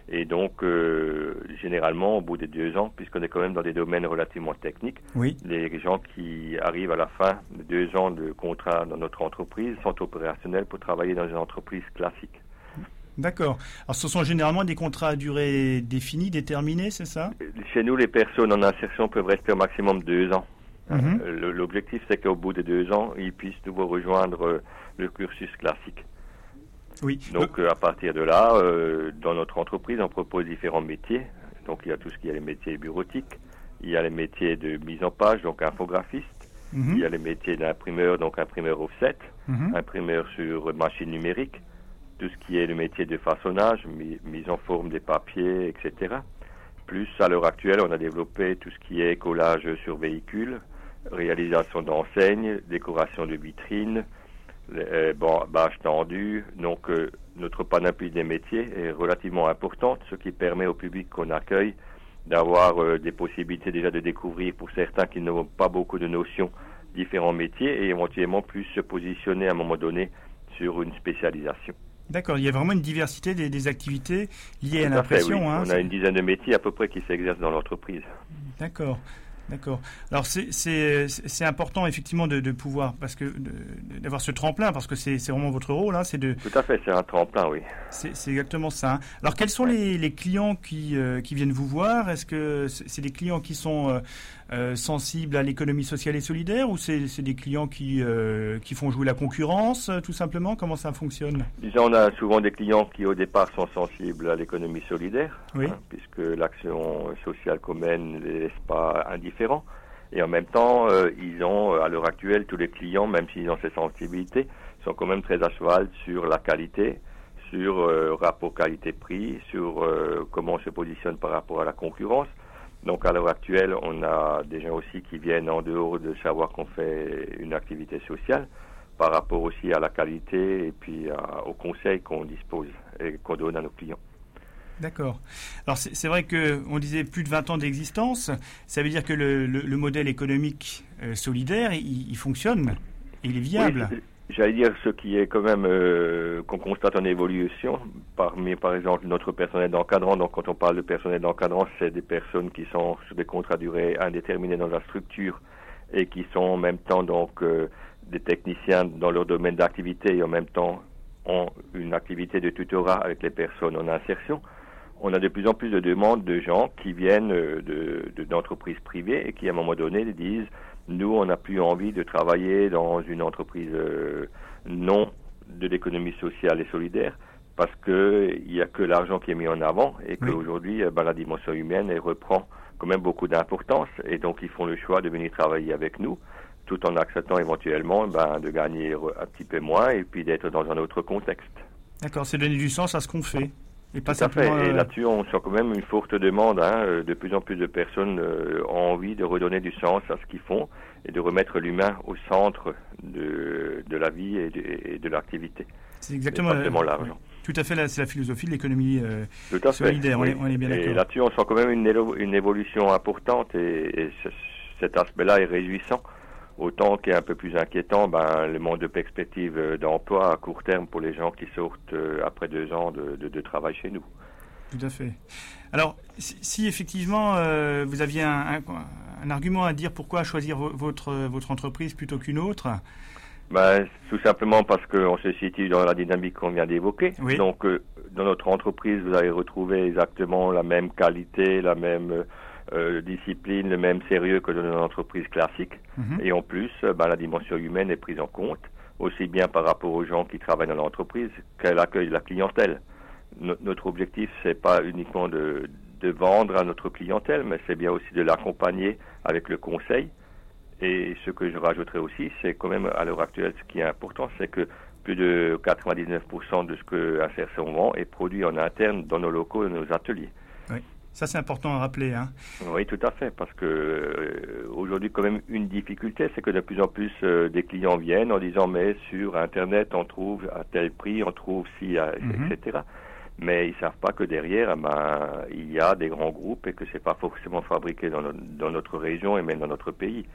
S6: Et donc, euh, généralement, au bout de deux ans, puisqu'on est quand même dans des domaines relativement techniques,
S2: Oui.
S6: les gens qui arrivent à la fin de deux ans de contrat dans notre entreprise sont opérationnels pour travailler dans une entreprise classique.
S2: D'accord. Alors ce sont généralement des contrats à durée définie, déterminée, c'est ça?
S6: Chez nous, les personnes en insertion peuvent rester au maximum deux ans.
S2: Mhm.
S6: Euh, L'objectif, c'est qu'au bout de deux ans, ils puissent nouveau rejoindre euh, le cursus classique.
S2: Oui.
S6: Donc, euh, à partir de là, euh, dans notre entreprise, on propose différents métiers. Donc, il y a tout ce qui est les métiers bureautiques, il y a les métiers de mise en page, donc infographiste,
S2: Mhm.
S6: il y a les métiers d'imprimeur, donc imprimeur offset,
S2: Mhm.
S6: imprimeur sur machine numérique, tout ce qui est le métier de façonnage, mi- mise en forme des papiers, etc. Plus, à l'heure actuelle, on a développé tout ce qui est collage sur véhicule, réalisation d'enseignes, décoration de vitrines, euh, bon, bâche tendue. Donc, euh, notre panoplie des métiers est relativement importante, ce qui permet au public qu'on accueille d'avoir euh, des possibilités déjà de découvrir pour certains qui n'ont pas beaucoup de notions différents métiers et éventuellement plus se positionner à un moment donné sur une spécialisation.
S2: D'accord, il y a vraiment une diversité des, des activités liées à l'impression.
S6: oui.
S2: hein,
S6: On a une dizaine de métiers à peu près qui s'exercent dans l'entreprise.
S2: D'accord. D'accord. Alors c'est- important effectivement de, de pouvoir parce que d'avoir ce tremplin parce que c'est c'est vraiment votre rôle hein, c'est de
S6: Tout à fait, c'est un tremplin, oui.
S2: c'est exactement ça. hein. Alors quels sont les, les clients qui euh, qui viennent vous voir? Est-ce que c'est c'est des clients qui sont euh, sensibles à l'économie sociale et solidaire ou c'est des clients qui euh, qui font jouer la concurrence euh, tout simplement? Comment ça fonctionne?
S6: Disons, on a souvent des clients qui au départ sont sensibles à l'économie solidaire,
S2: Oui.
S6: hein, puisque l'action sociale qu'on mène ne les laisse pas indifférents. Et en même temps, euh, ils ont, à l'heure actuelle, tous les clients, même s'ils ont ces sensibilités, sont quand même très à cheval sur la qualité, sur euh, rapport qualité-prix, sur euh, comment on se positionne par rapport à la concurrence. Donc à l'heure actuelle, on a des gens aussi qui viennent en dehors de savoir qu'on fait une activité sociale, par rapport aussi à la qualité et puis à- aux conseils qu'on dispose et qu'on donne à nos clients.
S2: D'accord. Alors c'est vrai que on disait plus de 20 ans d'existence. Ça veut dire que le, le- le modèle économique euh, solidaire, il, il fonctionne, il est viable.
S6: Oui, J'allais dire ce qui est quand même euh, qu'on constate en évolution parmi par exemple notre personnel d'encadrant. Donc quand on parle de personnel d'encadrant, c'est des personnes qui sont sur des contrats durée indéterminée dans la structure et qui sont en même temps donc euh, des techniciens dans leur domaine d'activité et en même temps ont une activité de tutorat avec les personnes en insertion. On a de plus en plus de demandes de gens qui viennent euh, de- de- d'entreprises privées et qui à un moment donné disent nous, on n'a plus envie de travailler dans une entreprise euh, non de l'économie sociale et solidaire parce que il y a que l'argent qui est mis en avant et qu'aujourd'hui, euh, ben, la dimension humaine elle reprend quand même beaucoup d'importance et donc ils font le choix de venir travailler avec nous tout en acceptant éventuellement ben, de gagner un petit peu moins et puis d'être dans un autre contexte.
S2: D'accord, c'est donner du sens à ce qu'on fait. Et pas
S6: Tout à fait. Et
S2: euh,
S6: là-dessus, on sent quand même une forte demande. Hein. euh, De plus en plus de personnes euh, ont envie de redonner du sens à ce qu'ils font et de remettre l'humain au centre de, de la vie et de, et de l'activité.
S2: c'est
S6: Et
S2: exactement.
S6: l'argent.
S2: Tout à fait, c'est la philosophie de l'économie. euh, solidaire, on est- on est bien
S6: Et
S2: d'accord.
S6: là-dessus, on sent quand même une, élo- une évolution importante et, et ce- cet aspect-là est réjouissant. Autant qui est un peu plus inquiétant, ben, le manque de perspective euh, d'emploi à court terme pour les gens qui sortent euh, après deux ans de, de- de travail chez nous.
S2: Tout à fait. Alors, si, si effectivement euh, vous aviez un, un- un argument à dire pourquoi choisir vo- votre, votre entreprise plutôt qu'une autre,
S6: Ben, tout simplement parce qu'on se situe dans la dynamique qu'on vient d'évoquer.
S2: Oui.
S6: Donc, euh, dans notre entreprise, vous allez retrouver exactement la même qualité, la même euh, discipline, le même sérieux que dans une entreprise classique.
S2: Mhm.
S6: Et en plus, ben, la dimension humaine est prise en compte, aussi bien par rapport aux gens qui travaillent dans l'entreprise qu'à l'accueil de la clientèle. No- notre objectif, c'est pas uniquement de, de vendre à notre clientèle, mais c'est bien aussi de l'accompagner avec le conseil. Et ce que je rajouterais aussi, c'est quand même à l'heure actuelle, ce qui est important, c'est que plus de 99% de ce que Insertion vend est produit en interne dans nos locaux, dans nos ateliers.
S2: Ça c'est important à rappeler. Hein.
S6: Oui, tout à fait, parce que euh, aujourd'hui, quand même, une difficulté, c'est que de plus en plus euh, des clients viennent en disant mais sur Internet, on trouve à tel prix, on trouve ci, à-
S2: Mhm.
S6: etc. Mais ils savent pas que derrière, eh ben, il y a des grands groupes et que c'est pas forcément fabriqué dans, no- dans notre région et même dans notre pays.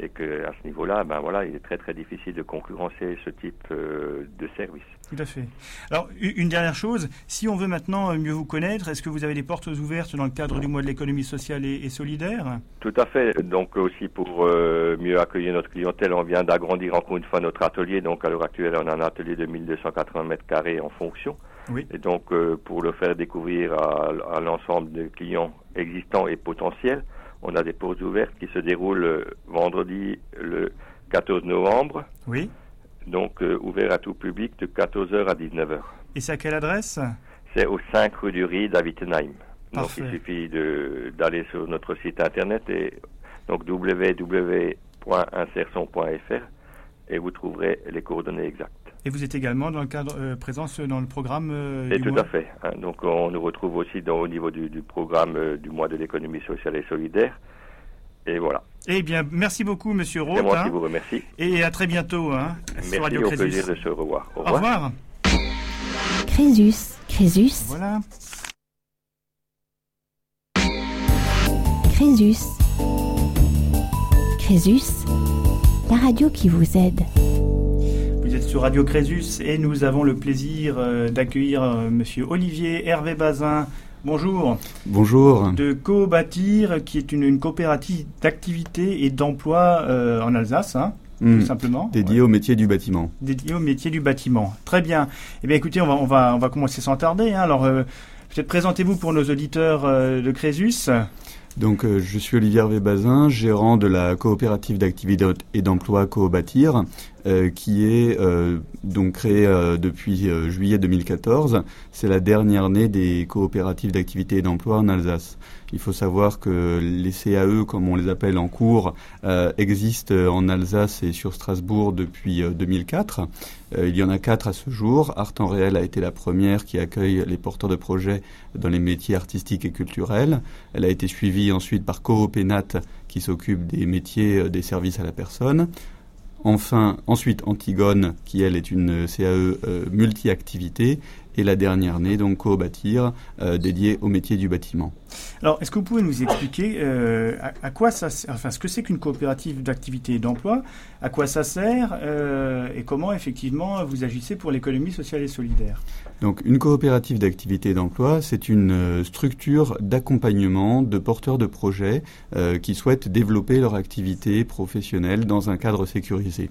S6: Et que à ce niveau-là, ben voilà, il est très très difficile de concurrencer ce type euh, de service.
S2: Tout à fait. Alors, une dernière chose, si on veut maintenant euh, mieux vous connaître, est-ce que vous avez des portes ouvertes dans le cadre du mois de l'économie sociale et, et solidaire?
S6: Tout à fait. Donc aussi pour euh, mieux accueillir notre clientèle, on vient d'agrandir encore une fois notre atelier. Donc à l'heure actuelle, on a un atelier de 1280 mètres carrés en fonction.
S2: Oui.
S6: Et donc euh, pour le faire découvrir à, à l'ensemble des clients existants et potentiels, on a des pauses ouvertes qui se déroulent euh, vendredi le 14 novembre.
S2: Oui.
S6: Donc euh, ouvert à tout public de 14h à 19h.
S2: Et c'est à quelle adresse?
S6: C'est au 5 rue du Ried à Wittenheim. Donc il suffit d'aller sur notre site internet et donc www.inserson.fr et vous trouverez les coordonnées exactes.
S2: Et vous êtes également dans le cadre euh, présence dans le programme euh,
S6: Et
S2: du
S6: tout
S2: mois
S6: à fait. hein. donc on nous retrouve aussi dans, au niveau du, du programme euh, du mois de l'économie sociale et solidaire. Et voilà.
S2: Eh bien, merci beaucoup, Monsieur
S6: C'est
S2: Roth,
S6: moi
S2: hein,
S6: qui vous remercie.
S2: et à très bientôt hein, sur
S6: Merci,
S2: Radio
S6: au
S2: Crésus.
S6: plaisir de se revoir. Au
S2: Au
S6: revoir.
S2: revoir.
S1: Crésus, Crésus,
S2: Voilà.
S1: Crésus. Crésus, la radio qui vous aide.
S2: Sur Radio Crésus et nous avons le plaisir euh, d'accueillir euh, Monsieur Olivier Hervé Bazin. Bonjour.
S7: Bonjour.
S2: De Co-Bâtir, qui est une, coopérative d'activité et d'emploi euh, en Alsace, hein,
S7: Hmm.
S2: tout simplement.
S7: Dédié au métier du bâtiment.
S2: Dédié au métier du bâtiment. Très bien. Eh bien, écoutez, on va, on va, on va commencer sans tarder. hein. Alors, euh, peut-être présentez-vous pour nos auditeurs euh, de Crésus.
S7: Donc, euh, je suis Olivier Hervé Bazin, gérant de la coopérative d'activité et d'emploi Co-Bâtir, euh, qui est euh, donc créée euh, depuis juillet 2014. C'est la dernière année des coopératives d'activité et d'emploi en Alsace. Il faut savoir que les CAE, comme on les appelle en cours, existent en Alsace et sur Strasbourg depuis euh, 2004. Euh, il y en a quatre à ce jour. Art en réel a été la première qui accueille les porteurs de projets dans les métiers artistiques et culturels. Elle a été suivie ensuite par Coopénat qui s'occupe des métiers euh, des services à la personne. Enfin, ensuite Antigone, qui elle est une CAE euh, multi-activité, et la dernière année, donc Co-Bâtir, euh, dédiée au métier du bâtiment.
S2: Alors, est-ce que vous pouvez nous expliquer euh, à, à quoi ça, sert- enfin, ce que c'est qu'une coopérative d'activité et d'emploi, à quoi ça sert euh, et comment effectivement vous agissez pour l'économie sociale et solidaire?
S7: Donc, une coopérative d'activité et d'emploi, c'est une structure d'accompagnement de porteurs de projets qui souhaitent développer leur activité professionnelle dans un cadre sécurisé.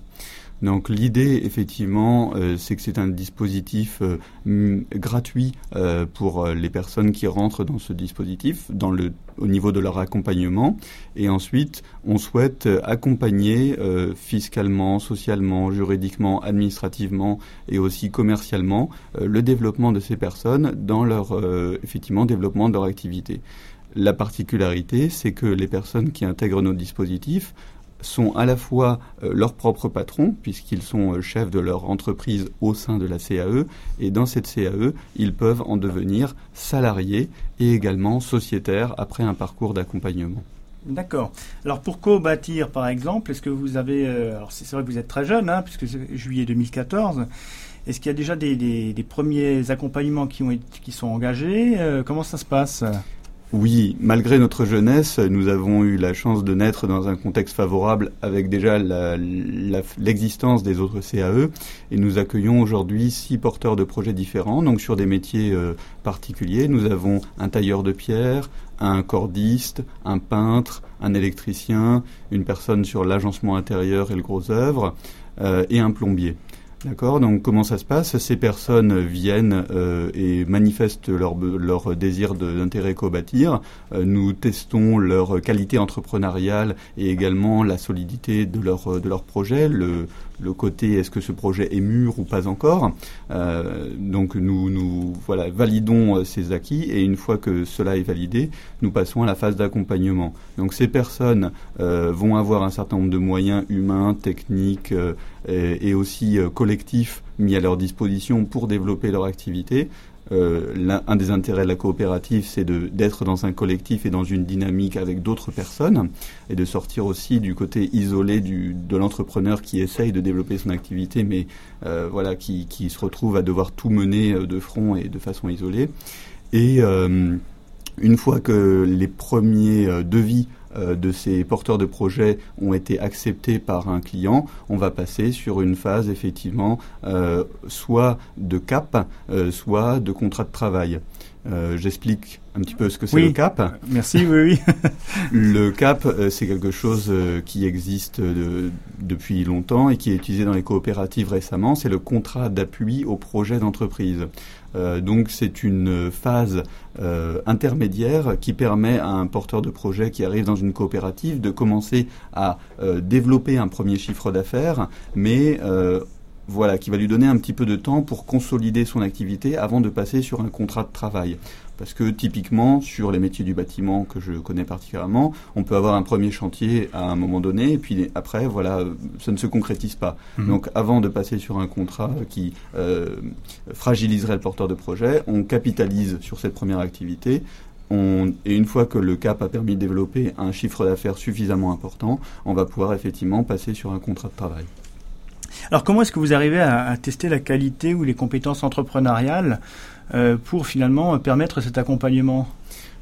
S7: Donc l'idée, effectivement, euh, c'est que c'est un dispositif euh, gratuit euh, pour les personnes qui rentrent dans ce dispositif, dans le, au niveau de leur accompagnement. Et ensuite, on souhaite accompagner fiscalement, socialement, juridiquement, administrativement et aussi commercialement le développement de ces personnes dans leur effectivement développement de leur activité. La particularité, c'est que les personnes qui intègrent nos dispositifs sont à la fois euh, leurs propres patrons, puisqu'ils sont euh, chefs de leur entreprise au sein de la CAE, et dans cette CAE, ils peuvent en devenir salariés et également sociétaires après un parcours d'accompagnement.
S2: D'accord. Alors pour co-bâtir, par exemple, est-ce que vous avez, euh, alors c'est vrai que vous êtes très jeune, hein, puisque c'est juillet 2014. Est-ce qu'il y a déjà des, premiers accompagnements qui sont engagés Euh, Comment ça se passe?
S7: Oui, malgré notre jeunesse, nous avons eu la chance de naître dans un contexte favorable avec déjà l'existence des autres CAE et nous accueillons aujourd'hui six porteurs de projets différents, donc sur des métiers euh, particuliers. Nous avons un tailleur de pierre, un cordiste, un peintre, un électricien, une personne sur l'agencement intérieur et le gros œuvre euh, et un plombier. D'accord, donc comment ça se passe? Ces personnes viennent euh, et manifestent leur, leur désir d'intérêt co-bâtir. Euh, nous testons leur qualité entrepreneuriale et également la solidité de leur, de leur projet, le côté est-ce que ce projet est mûr ou pas encore? Euh, donc nous, nous voilà, validons euh, ces acquis et une fois que cela est validé, nous passons à la phase d'accompagnement. Donc ces personnes euh, vont avoir un certain nombre de moyens humains, techniques et, aussi collectifs mis à leur disposition pour développer leur activité. Euh, un des intérêts de la coopérative, c'est d'être dans un collectif et dans une dynamique avec d'autres personnes et de sortir aussi du côté isolé de l'entrepreneur qui essaye de développer son activité, mais euh, voilà, qui, qui se retrouve à devoir tout mener euh, de front et de façon isolée. Et une fois que les premiers devis de ces porteurs de projets ont été acceptés par un client, on va passer sur une phase effectivement euh, soit de cap, euh, soit de contrat de travail. Euh, J'explique un petit peu ce que c'est
S2: Oui.
S7: le cap.
S2: Merci, oui, oui.
S7: Le CAP, euh, c'est quelque chose euh, qui existe euh, depuis longtemps et qui est utilisé dans les coopératives récemment. C'est le contrat d'appui au projet d'entreprise. Euh, donc c'est une phase euh, intermédiaire qui permet à un porteur de projet qui arrive dans une coopérative de commencer à euh, développer un premier chiffre d'affaires, mais voilà, qui va lui donner un petit peu de temps pour consolider son activité avant de passer sur un contrat de travail. Parce que typiquement, sur les métiers du bâtiment que je connais particulièrement, on peut avoir un premier chantier à un moment donné, et puis après, voilà, euh, ça ne se concrétise pas.
S2: Mhm.
S7: Donc avant de passer sur un contrat qui euh, fragiliserait le porteur de projet, on capitalise sur cette première activité. On, et une fois que le CAP a permis de développer un chiffre d'affaires suffisamment important, on va pouvoir effectivement passer sur un contrat de travail.
S2: Alors comment est-ce que vous arrivez à, tester la qualité ou les compétences entrepreneuriales euh, pour finalement permettre cet accompagnement?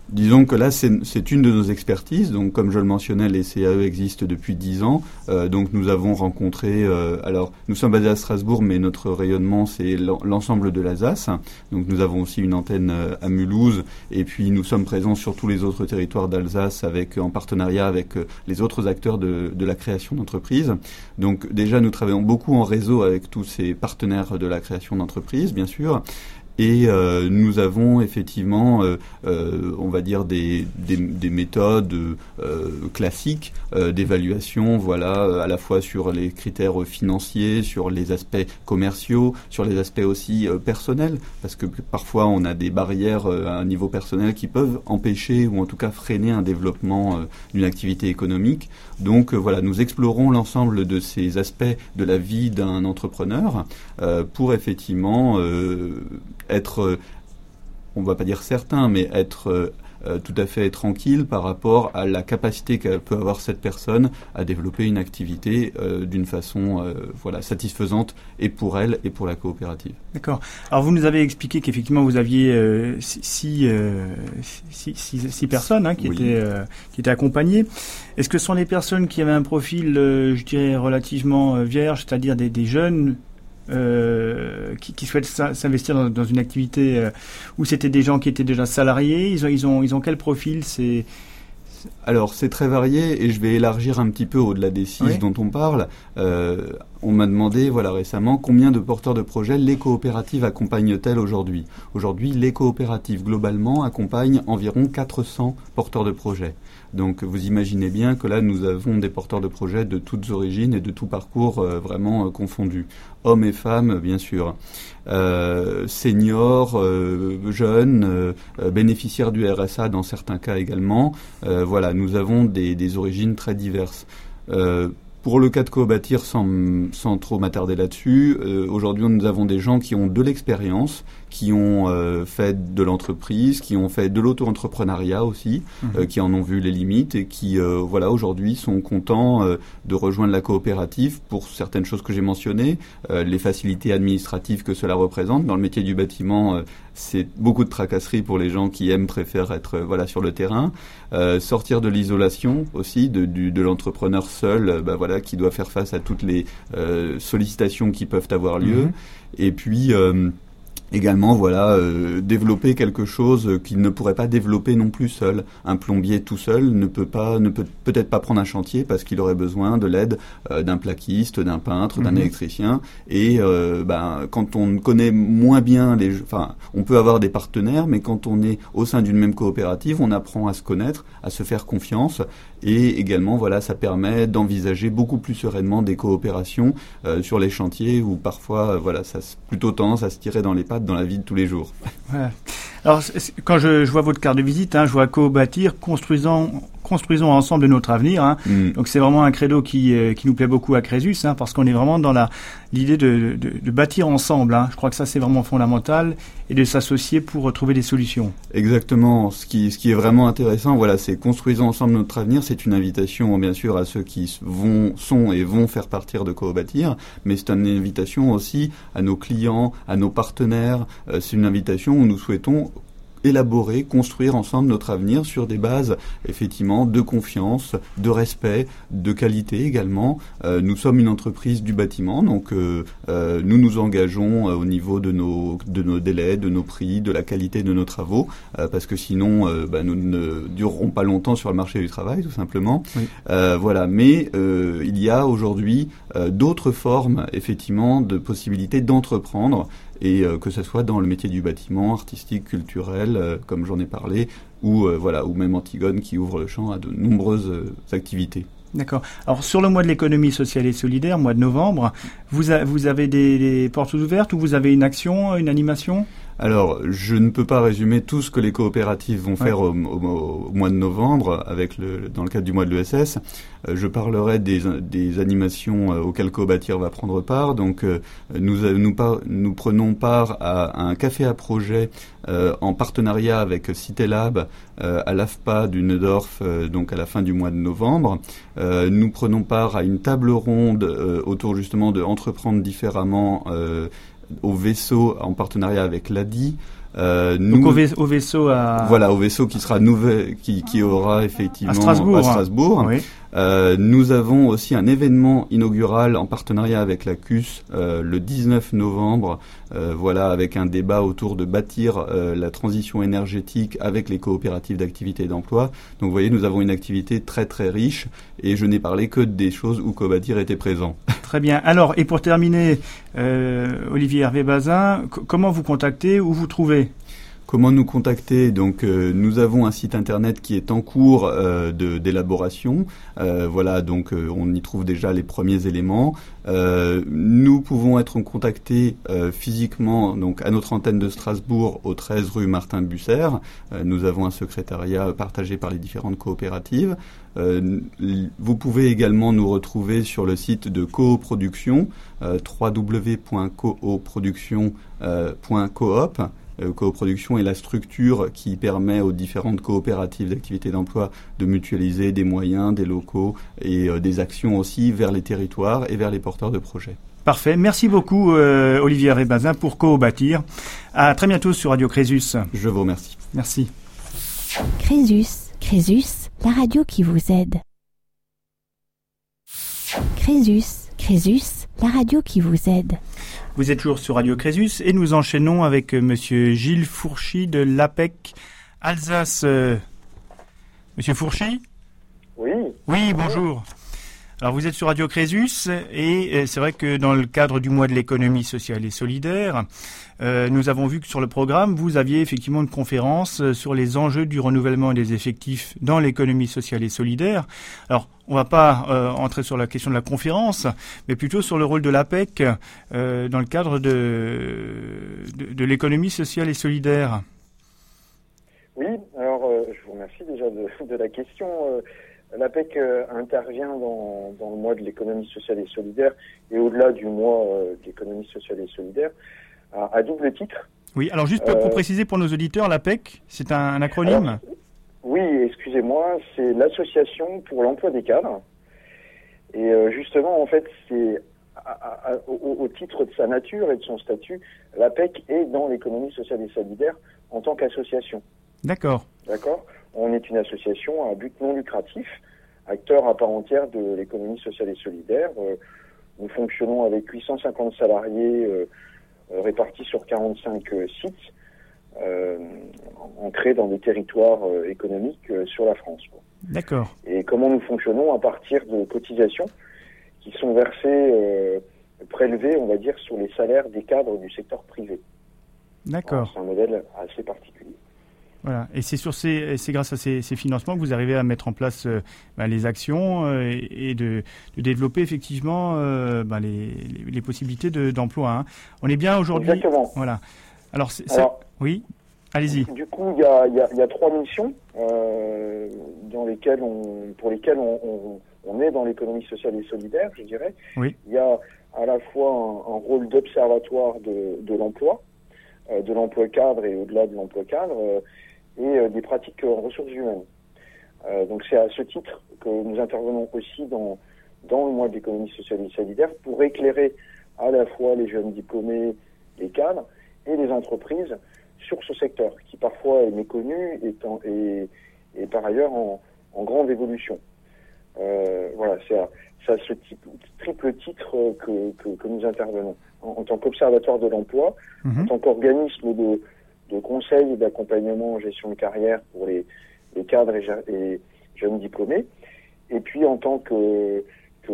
S7: Disons que là, c'est une de nos expertises. Donc, comme je le mentionnais, les CAE existent depuis dix ans. Euh, donc, nous avons rencontré. Euh, alors, nous sommes basés à Strasbourg, mais notre rayonnement, c'est l'ensemble de l'Alsace. Donc, nous avons aussi une antenne euh, à Mulhouse, et puis nous sommes présents sur tous les autres territoires d'Alsace, avec en partenariat avec les autres acteurs de, de la création d'entreprises. Donc, déjà, nous travaillons beaucoup en réseau avec tous ces partenaires de la création d'entreprises, bien sûr. Et euh, nous avons effectivement, euh, euh, on va dire, des, des, des méthodes classiques d'évaluation, voilà, à la fois sur les critères financiers, sur les aspects commerciaux, sur les aspects aussi personnels, parce que parfois on a des barrières à un niveau personnel qui peuvent empêcher ou en tout cas freiner un développement d'une activité économique. Donc voilà, nous explorons l'ensemble de ces aspects de la vie d'un entrepreneur pour effectivement être, euh, on ne va pas dire certain, mais être euh, euh, tout à fait tranquille par rapport à la capacité qu'elle peut avoir cette personne à développer une activité d'une façon voilà satisfaisante et pour elle et pour la coopérative.
S2: D'accord. Alors vous nous avez expliqué qu'effectivement vous aviez six, six, personnes hein, qui, étaient, qui étaient accompagnées. Est-ce que ce sont des personnes qui avaient un profil, je dirais, relativement vierge, c'est-à-dire des, des jeunes euh, qui, qui, souhaitent s'investir dans, dans, une activité euh, où c'était des gens qui étaient déjà salariés Ils ont, ils ont, ils ont quel profil? C'est
S7: alors c'est très varié et je vais élargir un petit peu au-delà des six dont on parle. Euh, on m'a demandé voilà récemment combien de porteurs de projets les coopératives accompagnent-elles aujourd'hui? Aujourd'hui, les coopératives globalement accompagnent environ 400 porteurs de projets. Donc vous imaginez bien que là, nous avons des porteurs de projets de toutes origines et de tout parcours euh, vraiment euh, confondus. Hommes et femmes, bien sûr. Euh, seniors, jeunes, bénéficiaires du RSA dans certains cas également. voilà, nous avons des, origines très diverses. Pour le cas de Cobatir, sans, sans trop m'attarder là-dessus, aujourd'hui nous avons des gens qui ont de l'expérience, qui ont euh, fait de l'entreprise, qui ont fait de l'auto-entrepreneuriat aussi, mhm. euh, qui en ont vu les limites et qui, voilà, aujourd'hui sont contents de rejoindre la coopérative pour certaines choses que j'ai mentionnées, les facilités administratives que cela représente. Dans le métier du bâtiment, c'est beaucoup de tracasseries pour les gens qui aiment, préfèrent être voilà sur le terrain. sortir de l'isolation aussi, de, de l'entrepreneur seul, bah voilà qui doit faire face à toutes les euh, sollicitations qui peuvent avoir lieu. Mhm. Et puis euh, également voilà euh, développer quelque chose qu'il ne pourrait pas développer non plus seul. Un plombier tout seul ne peut pas ne peut peut-être pas prendre un chantier parce qu'il aurait besoin de l'aide euh, d'un plaquiste d'un peintre d'un mhm. électricien. Et euh, ben, quand on connaît moins bien les enfin on peut avoir des partenaires mais quand on est au sein d'une même coopérative on apprend à se connaître à se faire confiance et également voilà ça permet d'envisager beaucoup plus sereinement des coopérations sur les chantiers où parfois voilà ça a plutôt tendance à se tirer dans les pattes dans la vie de tous les jours.
S2: Alors, quand je, vois votre carte de visite, hein, je vois co-bâtir, construisant construisons ensemble notre avenir. Hein. Mm. Donc c'est vraiment un credo qui, euh, qui nous plaît beaucoup à Crésus, hein, parce qu'on est vraiment dans la l'idée de, de, de, bâtir ensemble. Hein. Je crois que ça c'est vraiment fondamental et de s'associer pour trouver des solutions.
S7: Exactement. Ce qui, ce qui est vraiment intéressant, voilà, c'est construisons ensemble notre avenir. C'est une invitation bien sûr à ceux qui vont, sont et vont faire partir de co-bâtir, mais c'est une invitation aussi à nos clients, à nos partenaires. Euh, c'est une invitation où nous souhaitons élaborer, construire ensemble notre avenir sur des bases effectivement de confiance, de respect, de qualité également. Euh, nous sommes une entreprise du bâtiment, donc euh, euh, nous nous engageons au niveau de nos, de nos délais, de nos prix, de la qualité de nos travaux, parce que sinon bah, nous ne durerons pas longtemps sur le marché du travail, tout simplement. voilà, mais il y a aujourd'hui d'autres formes effectivement de possibilités d'entreprendre et euh, que ce soit dans le métier du bâtiment, artistique, culturel, euh, comme j'en ai parlé, ou euh, voilà, ou même Antigone qui ouvre le champ à de nombreuses activités.
S2: D'accord. Alors sur le mois de l'économie sociale et solidaire, mois de novembre, vous, avez des, portes ouvertes ou vous avez une action, une animation?
S7: Alors, je ne peux pas résumer tout ce que les coopératives vont faire au, mois de novembre, avec le, dans le cadre du mois de l'ESS. Euh, je parlerai des, des animations euh, auxquelles Cobatir va prendre part. Donc, euh, nous, nous, nous, prenons part à, un café à projet en partenariat avec Citélab à l'AFPA du Neudorf, donc à la fin du mois de novembre. nous prenons part à une table ronde autour justement de entreprendre différemment au vaisseau en partenariat avec l'ADI.
S2: Euh, nous, Donc au, vaisseau à...
S7: Voilà, au vaisseau qui sera nouvel, qui, qui aura effectivement
S2: à Strasbourg. À
S7: Strasbourg. Oui. Euh, nous avons aussi un événement inaugural en partenariat avec la CUS euh, le 19 novembre, euh, voilà, avec un débat autour de bâtir la transition énergétique avec les coopératives d'activité et d'emploi. Donc vous voyez, nous avons une activité très très riche et je n'ai parlé que des choses où Cobatir était présent.
S2: Très bien. Alors, et pour terminer, Olivier Hervé Bazin, comment vous contactez, où vous trouvez?
S7: Comment nous contacter? Donc, euh, nous avons un site internet qui est en cours euh, d'élaboration. Euh, voilà, donc on y trouve déjà les premiers éléments. nous pouvons être contactés physiquement donc à notre antenne de Strasbourg au 13 rue Martin Busser. nous avons un secrétariat partagé par les différentes coopératives. vous pouvez également nous retrouver sur le site de Cooproduction, www.cooproduction.coop. Euh, coproduction est la structure qui permet aux différentes coopératives d'activité d'emploi de mutualiser des moyens, des locaux et euh, des actions aussi vers les territoires et vers les porteurs de projets.
S2: Parfait. Merci beaucoup, euh, Olivier Rébazin, pour co-bâtir. À très bientôt sur Radio Crésus.
S7: Je vous remercie.
S2: Merci.
S1: Crésus, Crésus, la radio qui vous aide. Crésus, Crésus, la radio qui vous aide.
S2: Vous êtes toujours sur Radio Crésus et nous enchaînons avec euh, Monsieur Gilles Fourchy de l'APEC Alsace. Euh, Monsieur Fourchy?
S8: Oui.
S2: Oui, bonjour. Alors vous êtes sur Radio Crésus et euh, c'est vrai que dans le cadre du mois de l'économie sociale et solidaire, euh, nous avons vu que sur le programme, vous aviez effectivement une conférence euh, sur les enjeux du renouvellement des effectifs dans l'économie sociale et solidaire. Alors on va pas entrer sur la question de la conférence, mais plutôt sur le rôle de l'APEC dans le cadre de, de, de l'économie sociale et solidaire.
S8: Oui, alors je vous remercie déjà de, de la question. L'APEC euh, intervient dans, le mois de l'économie sociale et solidaire et au-delà du mois euh, de l'économie sociale et solidaire à, double titre.
S2: Oui, alors juste pour, euh, préciser pour nos auditeurs, l'APEC, c'est un, acronyme
S8: Oui, excusez-moi, c'est l'Association pour l'emploi des cadres. Et justement, en fait, c'est au, au, titre de sa nature et de son statut, l'APEC est dans l'économie sociale et solidaire en tant qu'association.
S2: D'accord.
S8: D'accord? On est une association à but non lucratif, acteur à part entière de l'économie sociale et solidaire. Euh, nous fonctionnons avec 850 salariés euh, euh, répartis sur 45 sites, ancrés dans des territoires économiques sur la France.
S2: D'accord.
S8: Et comment nous fonctionnons à partir de cotisations qui sont versées, prélevées, on va dire, sur les salaires des cadres du secteur privé.
S2: D'accord.
S8: C'est un modèle assez particulier.
S2: Voilà. Et c'est sur ces, c'est grâce à ces, financements que vous arrivez à mettre en place euh, bah, les actions euh, et, de, développer effectivement euh, bah, les, possibilités d'emploi. Hein. On est bien aujourd'hui.
S8: Exactement.
S2: Voilà. Alors, oui. Allez-y.
S8: Du coup, il y a, trois missions dans lesquelles on, pour lesquelles on, est dans l'économie sociale et solidaire, je dirais.
S2: Oui.
S8: Il y a à la fois un, un rôle d'observatoire de, de l'emploi, de l'emploi cadre et au-delà de l'emploi cadre et euh, des pratiques en ressources humaines. Euh, donc c'est à ce titre que nous intervenons aussi dans, dans le mois d'économie sociale et solidaire pour éclairer à la fois les jeunes diplômés, les cadres et les entreprises sur ce secteur qui parfois est méconnu et, et, par ailleurs en, en grande évolution. Euh, voilà, c'est à, à, ce type, triple titre que, que, que nous intervenons. En, tant qu'observatoire de l'emploi, mhm. en tant qu'organisme de, de conseils et d'accompagnement en gestion de carrière pour les, cadres et, jeunes diplômés. Et puis en tant que,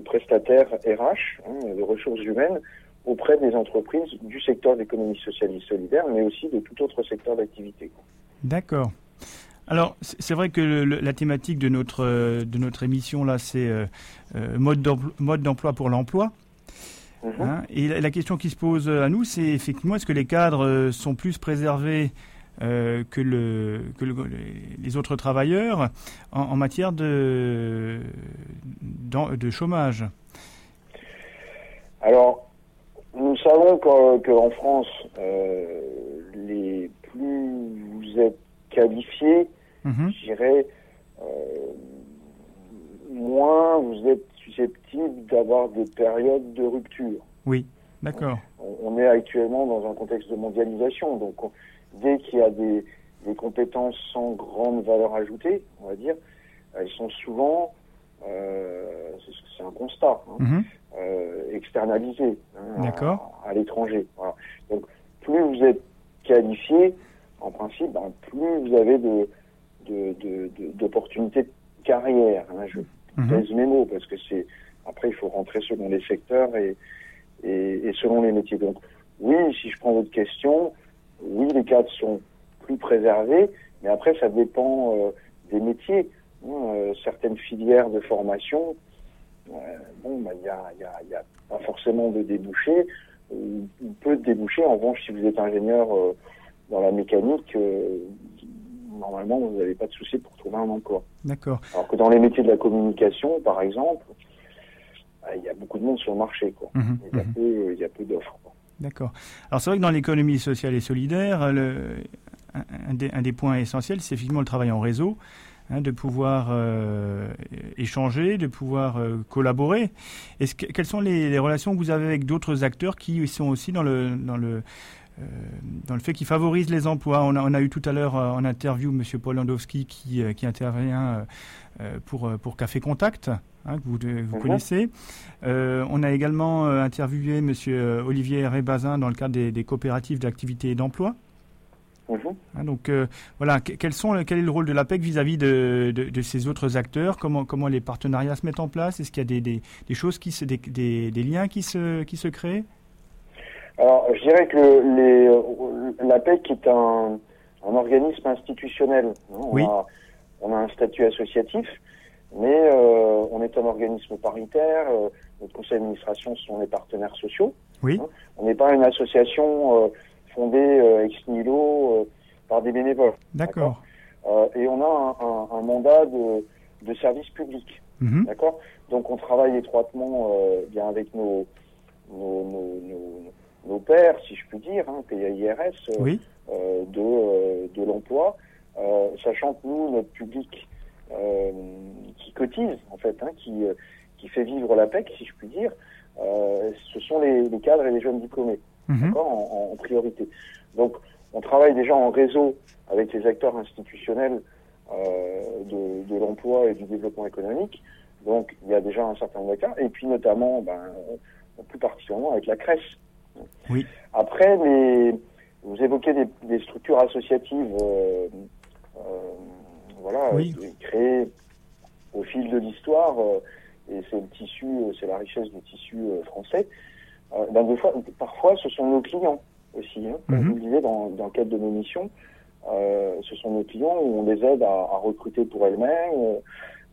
S8: prestataire RH, hein, de ressources humaines, auprès des entreprises du secteur d'économie sociale et solidaire, mais aussi de tout autre secteur d'activité.
S2: D'accord. Alors, c'est vrai que la thématique de notre, de notre émission, là, c'est euh, euh, mode d'emploi pour l'emploi. Mhm. Hein, et la, question qui se pose à nous, c'est effectivement, est-ce que les cadres euh, sont plus préservés euh, que, le, que les autres travailleurs en, matière de, de chômage?
S8: Alors, nous savons qu'en France, euh, les plus vous êtes qualifiés, mhm. je dirais, moins vous êtes susceptible d'avoir des périodes de rupture.
S2: Oui, d'accord.
S8: On, est actuellement dans un contexte de mondialisation, donc dès qu'il y a des, des compétences sans grande valeur ajoutée, on va dire, elles sont souvent, euh, c'est- un constat, hein, euh, externalisées hein, à, à l'étranger. Voilà. Donc plus vous êtes qualifié, en principe, ben, plus vous avez de de- de- de- d'opportunités de, carrière. hein. Je. Mots parce que c'est après il faut rentrer selon les secteurs et, et, et selon les métiers. Donc oui, si je prends votre question, oui les cadres sont plus préservés, mais après ça dépend euh, des métiers. Euh, certaines filières de formation, euh, bon, bah, il y, a, il y, a, y a pas forcément de débouchés, ou ou peu de débouchés. En revanche, si vous êtes ingénieur euh, dans la mécanique, euh, normalement vous n'avez pas de souci pour trouver un emploi.
S2: D'accord.
S8: Alors que dans les métiers de la communication, par exemple, bah, il y a beaucoup de monde sur le marché. Quoi.
S2: Mhm.
S8: Il y a
S2: Mhm.
S8: peu, il y a peu d'offres. quoi.
S2: D'accord. Alors c'est vrai que dans l'économie sociale et solidaire, le, un, des, un des points essentiels, c'est effectivement le travail en réseau, hein, de pouvoir euh, échanger, de pouvoir euh, collaborer. Est-ce que, quelles sont les, les relations que vous avez avec d'autres acteurs qui sont aussi dans le dans le euh, dans le fait qu'ils favorisent les emplois. On a, on a eu tout à l'heure euh, en interview Monsieur Paul Landowski qui, euh, qui intervient euh, euh, pour, euh, pour Café Contact, hein, que vous,
S8: Mhm.
S2: connaissez. Euh, on a également euh, interviewé Monsieur euh, Olivier Rébazin dans le cadre des, des coopératives d'activité et d'emploi.
S8: Mhm.
S2: Hein, donc euh, voilà, que- quels sont, quel est le rôle de l'APEC vis-à-vis de, de, de ces autres acteurs? Comment, comment les partenariats se mettent en place? Est-ce qu'il y a des, des, des choses qui se, des, liens qui se, qui se créent?
S8: Alors, je dirais que le- les, euh, l'APEC est un, un organisme institutionnel. hein. On,
S2: Oui.
S8: a, on a un statut associatif, mais euh, on est un organisme paritaire. euh, notre conseil d'administration sont les partenaires sociaux.
S2: Oui.
S8: hein. On n'est pas une association euh, fondée euh, ex nihilo euh, par des bénévoles.
S2: D'accord?
S8: Euh, et on a un, un- un mandat de, de service public.
S2: Mhm.
S8: D'accord? Donc on travaille étroitement euh, bien avec nos, nos, nos, nos, nos pairs, si je puis dire, hein, PAIRS, euh,
S2: Oui.
S8: euh, de, euh, de l'emploi, euh, sachant que nous, notre public euh, qui cotise, en fait, hein, qui, euh, qui fait vivre la PEC, si je puis dire, euh, ce sont les, les cadres et les jeunes diplômés d'accord, en, en priorité. Donc, on travaille déjà en réseau avec les acteurs institutionnels euh, de, de l'emploi et du développement économique. Donc, il y a déjà un certain nombre d'acteurs, et puis notamment, ben, plus particulièrement avec la crèche.
S2: Oui.
S8: Après, les, vous évoquez des, des structures associatives, euh, euh, voilà,
S2: Oui.
S8: créées au fil de l'histoire, euh, et c'est le tissu, c'est la richesse du tissu français. Ben, des fois, parfois, ce sont nos clients aussi. Hein, comme
S2: Mhm.
S8: vous le disiez dans, dans le cadre de nos missions, ce sont nos clients où on les aide à, à recruter pour elles-mêmes,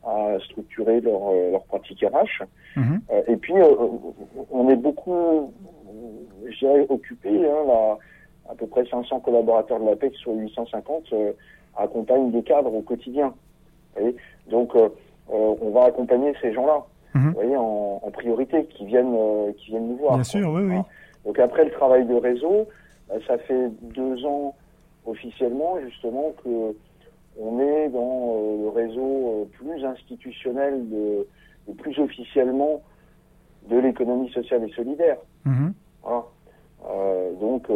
S8: à structurer leur, euh, leur pratique RH.
S2: Mhm.
S8: Euh, et puis, euh, on est beaucoup, je dirais, occupé. Hein, là, à peu près 500 collaborateurs de l'APEC sur 850 euh, accompagnent des cadres au quotidien. Vous voyez? Donc, on va accompagner ces gens-là,
S2: Mhm.
S8: vous voyez, en, en priorité, qui viennent, qui viennent nous voir.
S2: Bien
S8: quoi.
S2: sûr, oui, oui.
S8: Donc après le travail de réseau, ça fait deux ans officiellement justement que on est dans euh, le réseau euh, plus institutionnel de, et plus officiellement de l'économie sociale et solidaire.
S2: Mhm.
S8: Voilà. Euh, donc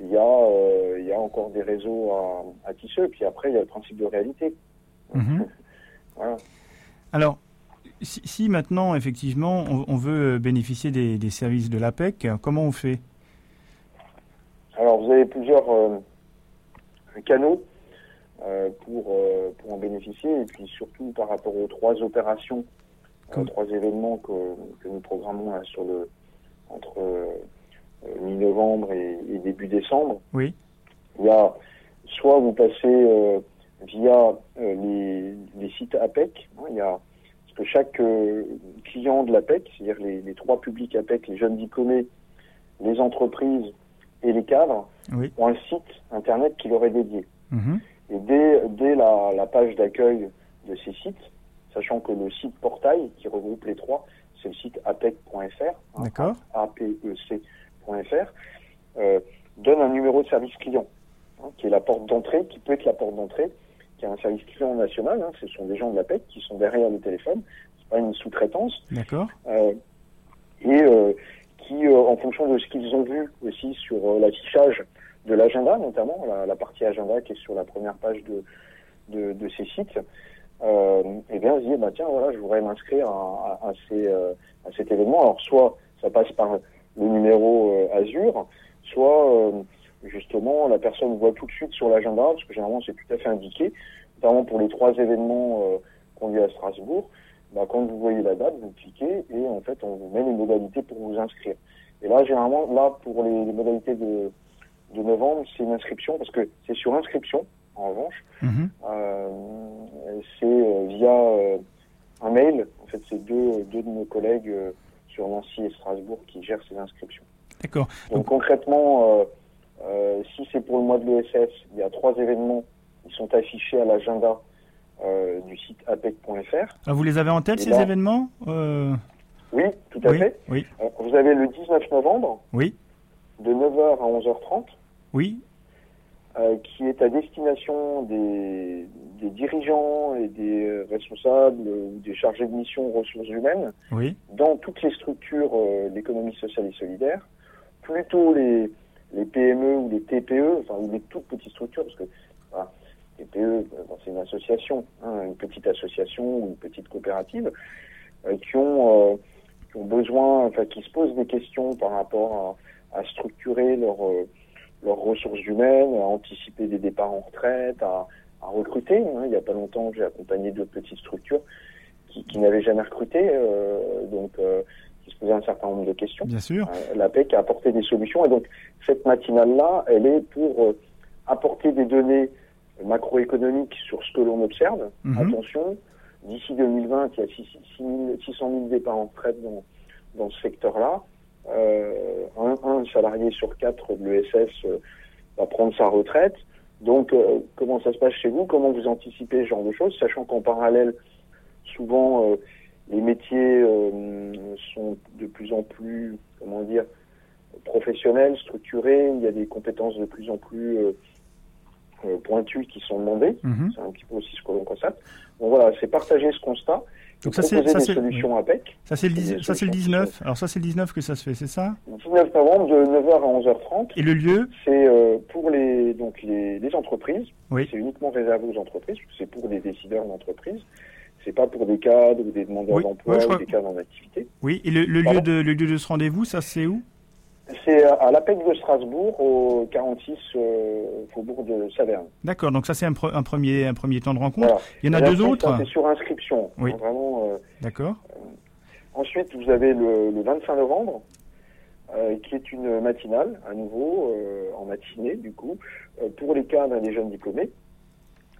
S8: il y a il y a encore des réseaux à, à tisser. Puis après il y a le principe de réalité.
S2: Mhm.
S8: Voilà.
S2: Alors, si, si maintenant, effectivement, on, on veut bénéficier des, des services de l'APEC, comment on fait?
S8: Alors vous avez plusieurs euh, canaux pour, euh, pour en bénéficier et puis surtout par rapport aux trois opérations, euh,
S2: Comme-
S8: trois événements que, que nous programmons là, sur le entre euh, euh, mi-novembre et, et début décembre.
S2: Oui.
S8: Il y a soit vous passez euh, via euh, les, les sites APEC, hein, il y a parce que chaque euh, client de l'APEC, c'est-à-dire les, les trois publics APEC, les jeunes diplômés, les entreprises et les cadres,
S2: Oui.
S8: ont un site internet qui leur est dédié.
S2: Mhm.
S8: Et dès, dès la, la page d'accueil de ces sites, sachant que le site portail qui regroupe les trois, c'est le site apec.fr, hein, apec.fr, euh, donne un numéro de service client, hein, qui est la porte d'entrée, qui peut être la porte d'entrée, qui est un service client national. hein, ce sont des gens de l'APEC qui sont derrière le téléphone. C'est pas une sous-traitance.
S2: D'accord.
S8: Euh, et euh, qui, euh, en fonction de ce qu'ils ont vu aussi sur euh, l'affichage de l'agenda notamment, la, partie agenda qui est sur la première page de, de, ces sites, euh, et bien se dit bah tiens voilà je voudrais m'inscrire à, à, ces, à cet événement. Alors soit ça passe par le numéro Azure, soit justement la personne voit tout de suite sur l'agenda, parce que généralement c'est tout à fait indiqué, notamment pour les trois événements qu'on vit à Strasbourg. Bah, quand vous voyez la date, vous cliquez et en fait on vous met les modalités pour vous inscrire. Et là, généralement, là pour les, modalités de, de novembre, c'est une inscription parce que c'est sur inscription. En revanche, mhm. euh, c'est euh, via euh, un mail. En fait, c'est deux, deux de nos collègues sur Nancy et Strasbourg qui gèrent ces inscriptions.
S2: D'accord.
S8: Donc, concrètement, si c'est pour le mois de l'ESS, il y a trois événements qui sont affichés à l'agenda du site apec.fr.
S2: Ah, vous les avez en tête, ces événements
S8: Oui, tout à fait.
S2: Oui.
S8: Vous avez le 19 novembre.
S2: Oui.
S8: De 9h à 11h30.
S2: Oui.
S8: qui est à destination des, dirigeants et des responsables ou des chargés de mission ressources humaines
S2: oui.
S8: dans toutes les structures l'économie sociale et solidaire, plutôt les, les PME ou les TPE, enfin ou les toutes petites structures, parce que TPE, euh, c'est une association, hein, une petite association ou une petite coopérative, euh, qui ont euh, qui ont besoin, enfin qui se posent des questions par rapport à, à structurer leurs leurs ressources humaines, à anticiper des départs en retraite, à, à recruter. Hein. Il n'y a pas longtemps, j'ai accompagné deux petites structures qui, qui n'avaient jamais recruté, euh, donc euh, qui se posaient un certain nombre de questions.
S2: Bien sûr.
S8: Euh, la PEC a apporté des solutions et donc cette matinale-là, elle est pour apporter des données macroéconomique sur ce que l'on observe. Mhm. Attention, d'ici 2020, il y a 600 000 départs en retraite dans, dans ce secteur-là. Euh, un, salarié sur quatre de l'ESS euh, va prendre sa retraite. Donc, euh, comment ça se passe chez vous? Comment vous anticipez ce genre de choses, sachant qu'en parallèle, souvent, euh, les métiers sont de plus en plus, comment dire, professionnels, structurés. Il y a des compétences de plus en plus pointus qui sont demandés. Mhm. C'est un petit peu aussi ce que l'on constate. Donc voilà, c'est partager ce constat.
S2: Donc ça c'est ça
S8: c'est.
S2: Ça c'est le ça c'est le 19. Alors ça c'est le 19 que ça se fait, c'est ça?
S8: Le 19 novembre de 9h à 11h30.
S2: Et le lieu?
S8: C'est euh, pour les donc les, les entreprises.
S2: Oui.
S8: C'est uniquement réservé aux entreprises, c'est pour des décideurs d'entreprise. C'est pas pour des cadres ou des demandeurs d'emploi ou des cadres en activité.
S2: Oui, et le, le lieu de le lieu de ce rendez-vous, ça c'est où?
S8: C'est à l'APEC de Strasbourg, au 46 euh, Faubourg de Saverne.
S2: D'accord, donc ça c'est un, un, premier, un premier temps de rencontre. Il y en a deux autres
S8: C'est sur inscription.
S2: Oui.
S8: Vraiment.
S2: Euh, D'accord.
S8: Euh, ensuite, vous avez le, le 25 novembre, qui est une matinale, à nouveau, en matinée du coup, pour les cadres et les jeunes diplômés,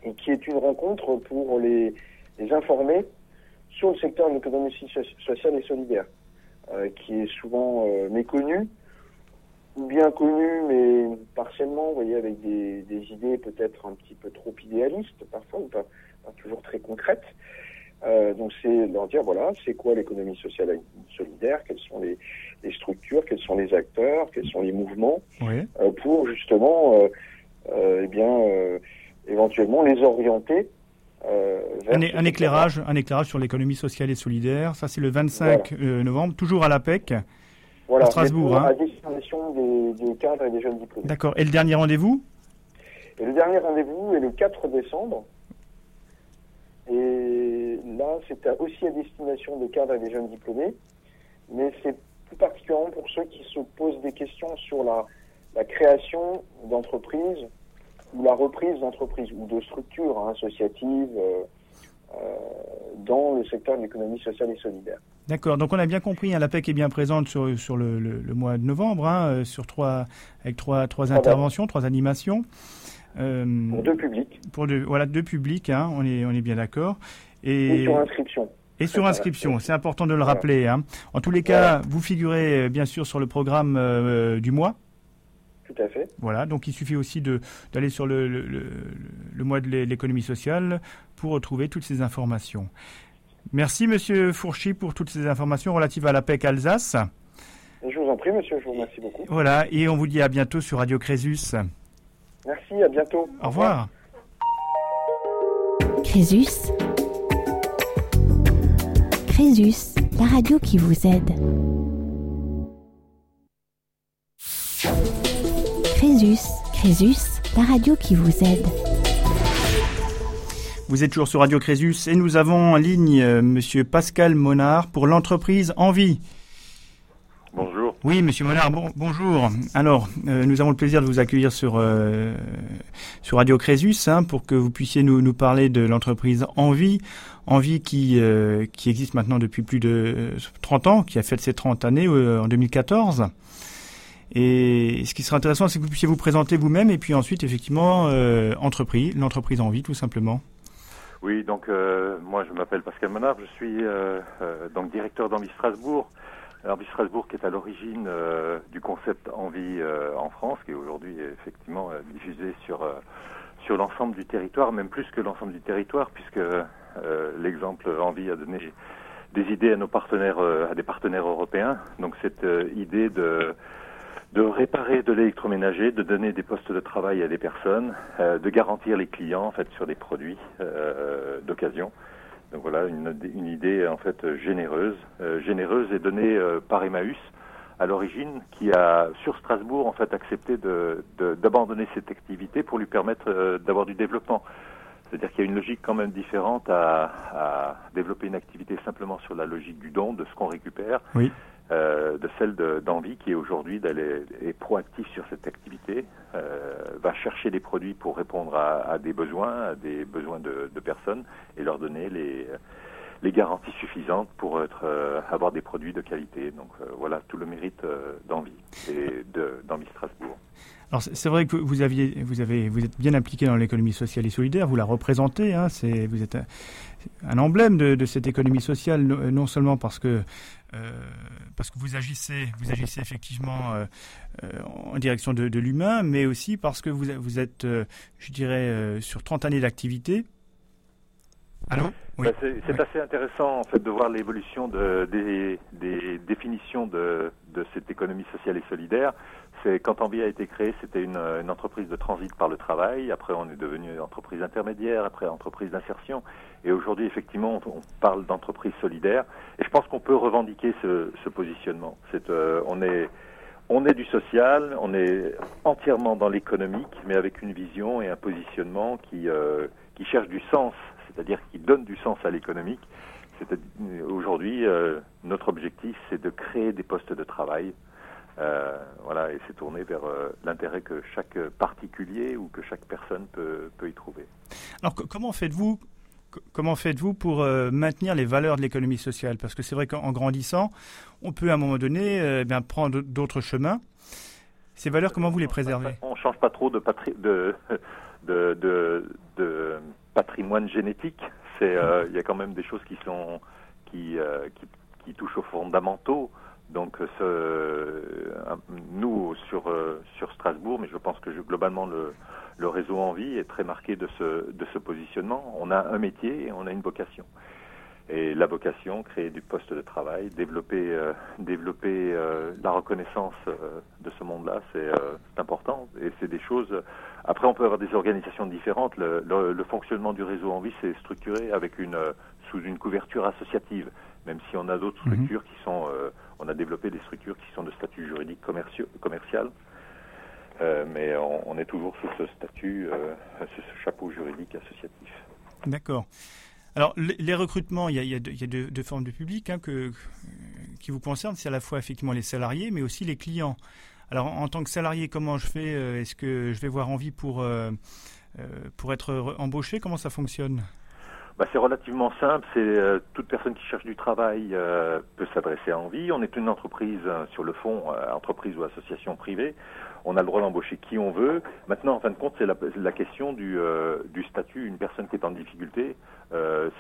S8: et qui est une rencontre pour les, les informer sur le secteur de l'économie sociale et solidaire, qui est souvent méconnu bien connu, mais partiellement, vous voyez, avec des, des idées peut-être un petit peu trop idéalistes parfois, ou pas, pas toujours très concrètes. Euh, donc c'est leur dire, voilà, c'est quoi l'économie sociale et solidaire, quelles sont les, les, structures, quels sont les acteurs, quels sont les mouvements,
S2: oui.
S8: euh, pour justement, euh, euh eh bien, éventuellement les orienter
S2: un, un, éclairage, un éclairage sur l'économie sociale et solidaire. Ça, c'est le 25 novembre, toujours à l'APEC.
S8: Voilà,
S2: à Strasbourg. Hein.
S8: À destination des, des, cadres et des jeunes diplômés.
S2: D'accord. Et le dernier rendez-vous?
S8: Et le dernier rendez-vous est le 4 décembre. Et là, c'est aussi à destination des cadres et des jeunes diplômés. Mais c'est plus particulièrement pour ceux qui se posent des questions sur la, la création d'entreprises ou la reprise d'entreprises ou de structures hein, associatives. Euh, euh, dans le secteur de l'économie sociale et solidaire.
S2: D'accord, donc on a bien compris, hein, la PEC est bien présente sur, sur le, le, mois de novembre, hein, euh, sur trois, avec trois, trois interventions, trois animations.
S8: Euh, pour deux publics.
S2: Pour deux, voilà, deux publics, hein, on, est, on est bien d'accord.
S8: Et, et, sur inscription.
S2: Et sur inscription, c'est important de le rappeler. Hein. En tous les cas, vous figurez bien sûr sur le programme euh, du mois.
S8: Tout à fait.
S2: Voilà, donc il suffit aussi d'aller sur le, le, le, le, mois de l'économie sociale pour retrouver toutes ces informations. Merci Monsieur Fourchy pour toutes ces informations relatives à la PEC Alsace.
S8: Je vous en prie Monsieur, je vous remercie beaucoup.
S2: Voilà, et on vous dit à bientôt sur Radio Crésus.
S8: Merci, à bientôt.
S2: Au, revoir.
S1: Crésus. Crésus, la radio qui vous aide. Crésus Crésus, la radio qui vous aide.
S2: Vous êtes toujours sur Radio Crésus et nous avons en ligne euh, Monsieur Pascal Monard pour l'entreprise Envie.
S9: Bonjour.
S2: Oui, Monsieur Monard, bon, bonjour. Alors, euh, nous avons le plaisir de vous accueillir sur euh, sur Radio Crésus hein, pour que vous puissiez nous, nous parler de l'entreprise Envie. Envie qui euh, qui existe maintenant depuis plus de 30 ans, qui a fait ses 30 années euh, en 2014. Et ce qui serait intéressant, c'est que vous puissiez vous présenter vous-même et puis ensuite, effectivement, euh, entreprise, l'entreprise Envie, tout simplement.
S9: Oui, donc euh, moi je m'appelle Pascal Monard, je suis euh, euh, donc directeur d'Envie Strasbourg. Envie Strasbourg qui est à l'origine euh, du concept Envie euh, en France, qui est aujourd'hui effectivement diffusé sur sur l'ensemble du territoire, même plus que l'ensemble du territoire, puisque l'exemple Envie a donné des idées à nos partenaires, à des partenaires européens. Donc cette idée de de réparer de l'électroménager, de donner des postes de travail à des personnes, euh, de garantir les clients en fait sur des produits euh, d'occasion. Donc voilà une, une, idée en fait généreuse, euh, généreuse et donnée euh, par Emmaüs à l'origine, qui a sur Strasbourg en fait accepté d'abandonner de, cette activité pour lui permettre euh, d'avoir du développement. C'est-à-dire qu'il y a une logique quand même différente à, à, développer une activité simplement sur la logique du don, de ce qu'on récupère. Euh, de celle d'envie qui est aujourd'hui est proactif sur cette activité, euh, va chercher des produits pour répondre à, des besoins, à des besoins de, personnes et leur donner les les garanties suffisantes pour être, euh, avoir des produits de qualité. Donc voilà tout le mérite d'Envie et d'Envie Strasbourg.
S2: Alors c'est vrai que vous aviez, vous avez, vous êtes bien impliqué dans l'économie sociale et solidaire. Vous la représentez. Hein, c'est, vous êtes un, un emblème de, de, cette économie sociale, non seulement parce que euh, parce que vous agissez, vous agissez effectivement euh, en direction de, de l'humain, mais aussi parce que vous, vous êtes, je dirais, sur 30 années d'activité.
S9: Allô? Oui. bah C'est oui. assez intéressant en fait de voir l'évolution de, des, des, définitions de, de, cette économie sociale et solidaire. Quand Envie a été créée, c'était une, entreprise de transit par le travail. Après, on est devenu entreprise intermédiaire. Après, entreprise d'insertion. Et aujourd'hui, effectivement, on, parle d'entreprise solidaire. Et je pense qu'on peut revendiquer ce, positionnement. Euh, on est du social, on est entièrement dans l'économique, mais avec une vision et un positionnement qui, euh, cherche du sens c'est-à-dire qui donne du sens à l'économique. Aujourd'hui, euh, notre objectif, c'est de créer des postes de travail. Euh, voilà, et c'est tourné vers euh, l'intérêt que chaque particulier ou que chaque personne peut, peut y trouver.
S2: Alors, comment faites-vous Comment faites-vous pour euh, maintenir les valeurs de l'économie sociale? Parce que c'est vrai qu'en grandissant, on peut à un moment donné euh, bien prendre d'autres chemins. Ces valeurs, comment vous les préservez?
S9: On ne change pas trop de, patri de, de, de, de patrimoine génétique. Il y a quand même des choses qui sont qui, qui, qui touchent aux fondamentaux. Donc, ce, nous sur sur Strasbourg, mais je pense que globalement le, le réseau Envie est très marqué de ce de ce positionnement. On a un métier et on a une vocation. Et la vocation, créer du poste de travail, développer, euh, développer euh, la reconnaissance euh, de ce monde-là, c'est important. Et c'est des choses. Après, on peut avoir des organisations différentes. Le, le, le fonctionnement du réseau Envie, c'est structuré avec une sous une couverture associative. Même si on a d'autres structures mm -hmm. qui sont, on a développé des structures qui sont de statut juridique commercial. mais on, est toujours sous ce statut, ce chapeau juridique associatif.
S2: D'accord. Alors, les recrutements, il y a, deux, formes de public hein, qui vous concernent. C'est à la fois effectivement les salariés, mais aussi les clients. Alors, en, tant que salarié, comment je fais Est-ce que je vais voir envie pour, euh, pour être embauché? Comment ça fonctionne?
S9: Bah, c'est relativement simple. C'est euh, toute personne qui cherche du travail euh, peut s'adresser à Envie. On est une entreprise euh, sur le fond, entreprise ou association privée. On a le droit d'embaucher qui on veut. Maintenant, en fin de compte, c'est la, question du, du, statut. Une personne qui est en difficulté,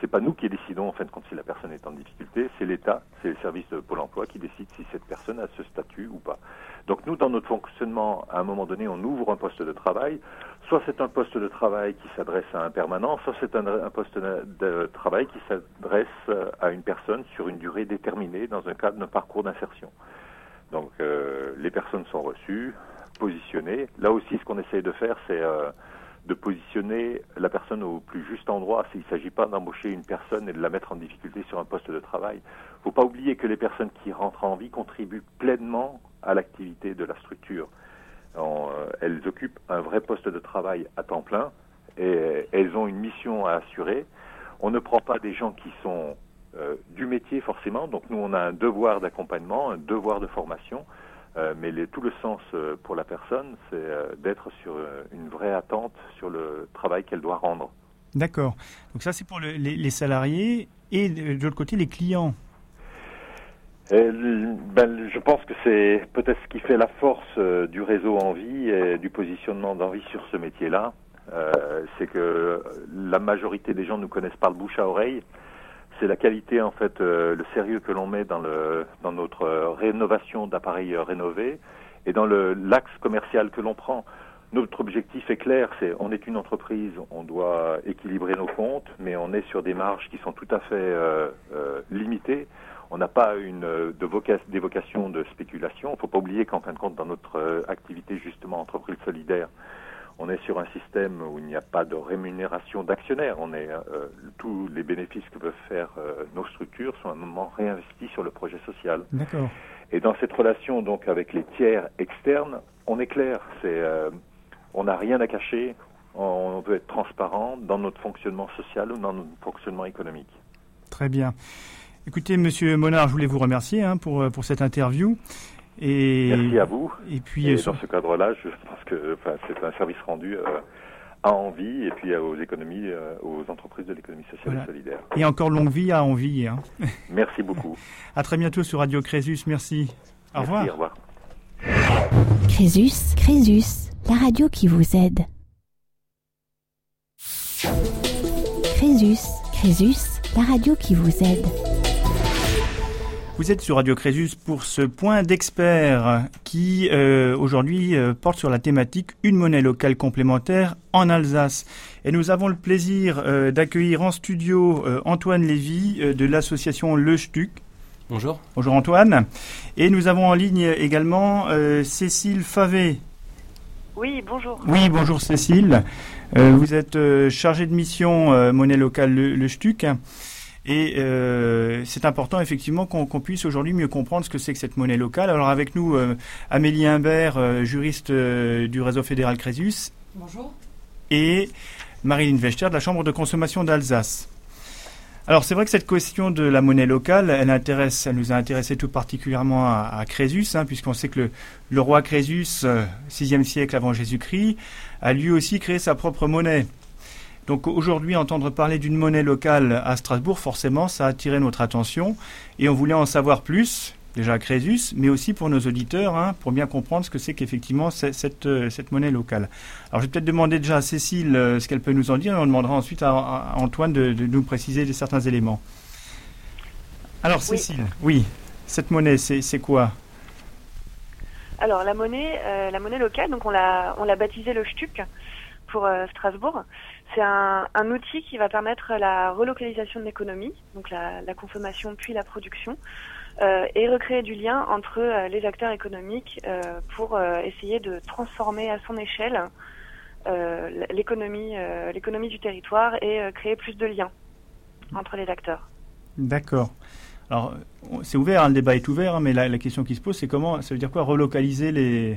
S9: c'est pas nous qui décidons en fin de compte si la personne est en difficulté. C'est l'État, c'est les services de Pôle Emploi qui décident si cette personne a ce statut ou pas. Donc nous, dans notre fonctionnement, à un moment donné, on ouvre un poste de travail. Soit c'est un poste de travail qui s'adresse à un permanent, soit c'est un, un, poste de travail qui s'adresse à une personne sur une durée déterminée dans un cadre d'un parcours d'insertion. Donc euh, les personnes sont reçues, positionnées. Là aussi, ce qu'on essaye de faire, c'est euh, de positionner la personne au plus juste endroit. S'il ne s'agit pas d'embaucher une personne et de la mettre en difficulté sur un poste de travail. Il ne faut pas oublier que les personnes qui rentrent en vie contribuent pleinement à l'activité de la structure. elles occupent un vrai poste de travail à temps plein et elles ont une mission à assurer. On ne prend pas des gens qui sont du métier forcément, donc nous on a un devoir d'accompagnement, un devoir de formation, mais tout le sens pour la personne, c'est d'être sur une vraie attente sur le travail qu'elle doit rendre.
S2: D'accord. Donc ça c'est pour les, salariés et de l'autre côté les clients.
S9: Ben, je pense que c'est peut-être ce qui fait la force euh, du réseau Envie et du positionnement d'Envie sur ce métier-là. Euh, c'est que la majorité des gens nous connaissent par le bouche à oreille. C'est la qualité, en fait, euh, le sérieux que l'on met dans, le, dans notre rénovation d'appareils rénovés et dans l'axe commercial que l'on prend. Notre objectif est clair, c'est on est une entreprise, on doit équilibrer nos comptes, mais on est sur des marges qui sont tout à fait euh, euh, limitées. On n'a pas une de des vocations de spéculation. Il ne faut pas oublier qu'en fin de compte, dans notre euh, activité justement entreprise solidaire, on est sur un système où il n'y a pas de rémunération d'actionnaires. On est tous les bénéfices que peuvent faire nos structures sont à un moment réinvestis sur le projet social.
S2: D'accord.
S9: Et dans cette relation donc avec les tiers externes, on est clair. C'est on n'a rien à cacher. On veut être transparent dans notre fonctionnement social ou dans notre fonctionnement économique.
S2: Très bien. Écoutez, Monsieur Monard, je voulais vous remercier hein, pour, euh, pour cette interview.
S9: Et, Merci à vous. Et puis, euh, dans ce cadre-là, je pense que c'est un service rendu euh, à Envie et puis aux économies, aux entreprises de l'économie sociale et solidaire.
S2: Et encore longue vie à Envie. Hein.
S9: Merci beaucoup.
S2: à très bientôt sur Radio Crésus. Merci. Au revoir.
S9: Au revoir.
S1: Crésus, Crésus la radio qui vous aide. Crésus, Crésus, la radio qui vous aide.
S2: Vous êtes sur Radio Crésus pour ce point d'expert qui euh, aujourd'hui euh, porte sur la thématique une monnaie locale complémentaire en Alsace. Et nous avons le plaisir euh, d'accueillir en studio Antoine Lévy de l'association Le Stuc.
S10: Bonjour.
S2: Bonjour Antoine. Et nous avons en ligne également Cécile Favé.
S11: Oui, bonjour.
S2: Oui, bonjour Cécile. Euh, vous êtes euh, chargée de mission euh, monnaie locale le, STUC. Et c'est important effectivement qu'on puisse aujourd'hui mieux comprendre ce que c'est que cette monnaie locale. Alors avec nous, Amélie Imbert, juriste du réseau fédéral Crésus.
S5: Bonjour.
S2: Et Marilyn Vechter de la Chambre de consommation d'Alsace. Alors c'est vrai que cette question de la monnaie locale, elle, intéresse, elle nous a intéressé tout particulièrement à, Crésus, hein, puisqu'on sait que le, roi Crésus, 6e euh, siècle avant Jésus-Christ, a lui aussi créé sa propre monnaie. Donc aujourd'hui, entendre parler d'une monnaie locale à Strasbourg, forcément, ça a attiré notre attention, et on voulait en savoir plus déjà à Crésus, mais aussi pour nos auditeurs, hein, pour bien comprendre ce que c'est qu'effectivement cette, euh, cette, monnaie locale. Alors je vais peut-être demander déjà à Cécile euh, ce qu'elle peut nous en dire, et on demandera ensuite à, Antoine de, nous préciser certains éléments. Alors Cécile, oui, cette monnaie, c'est quoi?
S11: Alors la monnaie, euh, la monnaie locale, donc on l'a on l'a baptisée le Stuc pour Strasbourg. C'est un, outil qui va permettre la relocalisation de l'économie, donc la, consommation puis la production, euh, et recréer du lien entre euh, les acteurs économiques euh, pour essayer de transformer à son échelle l'économie l'économie du territoire et créer plus de liens entre les acteurs.
S2: D'accord. Alors, c'est ouvert, hein, le débat est ouvert, hein, mais la, question qui se pose, c'est comment, ça veut dire quoi, relocaliser les,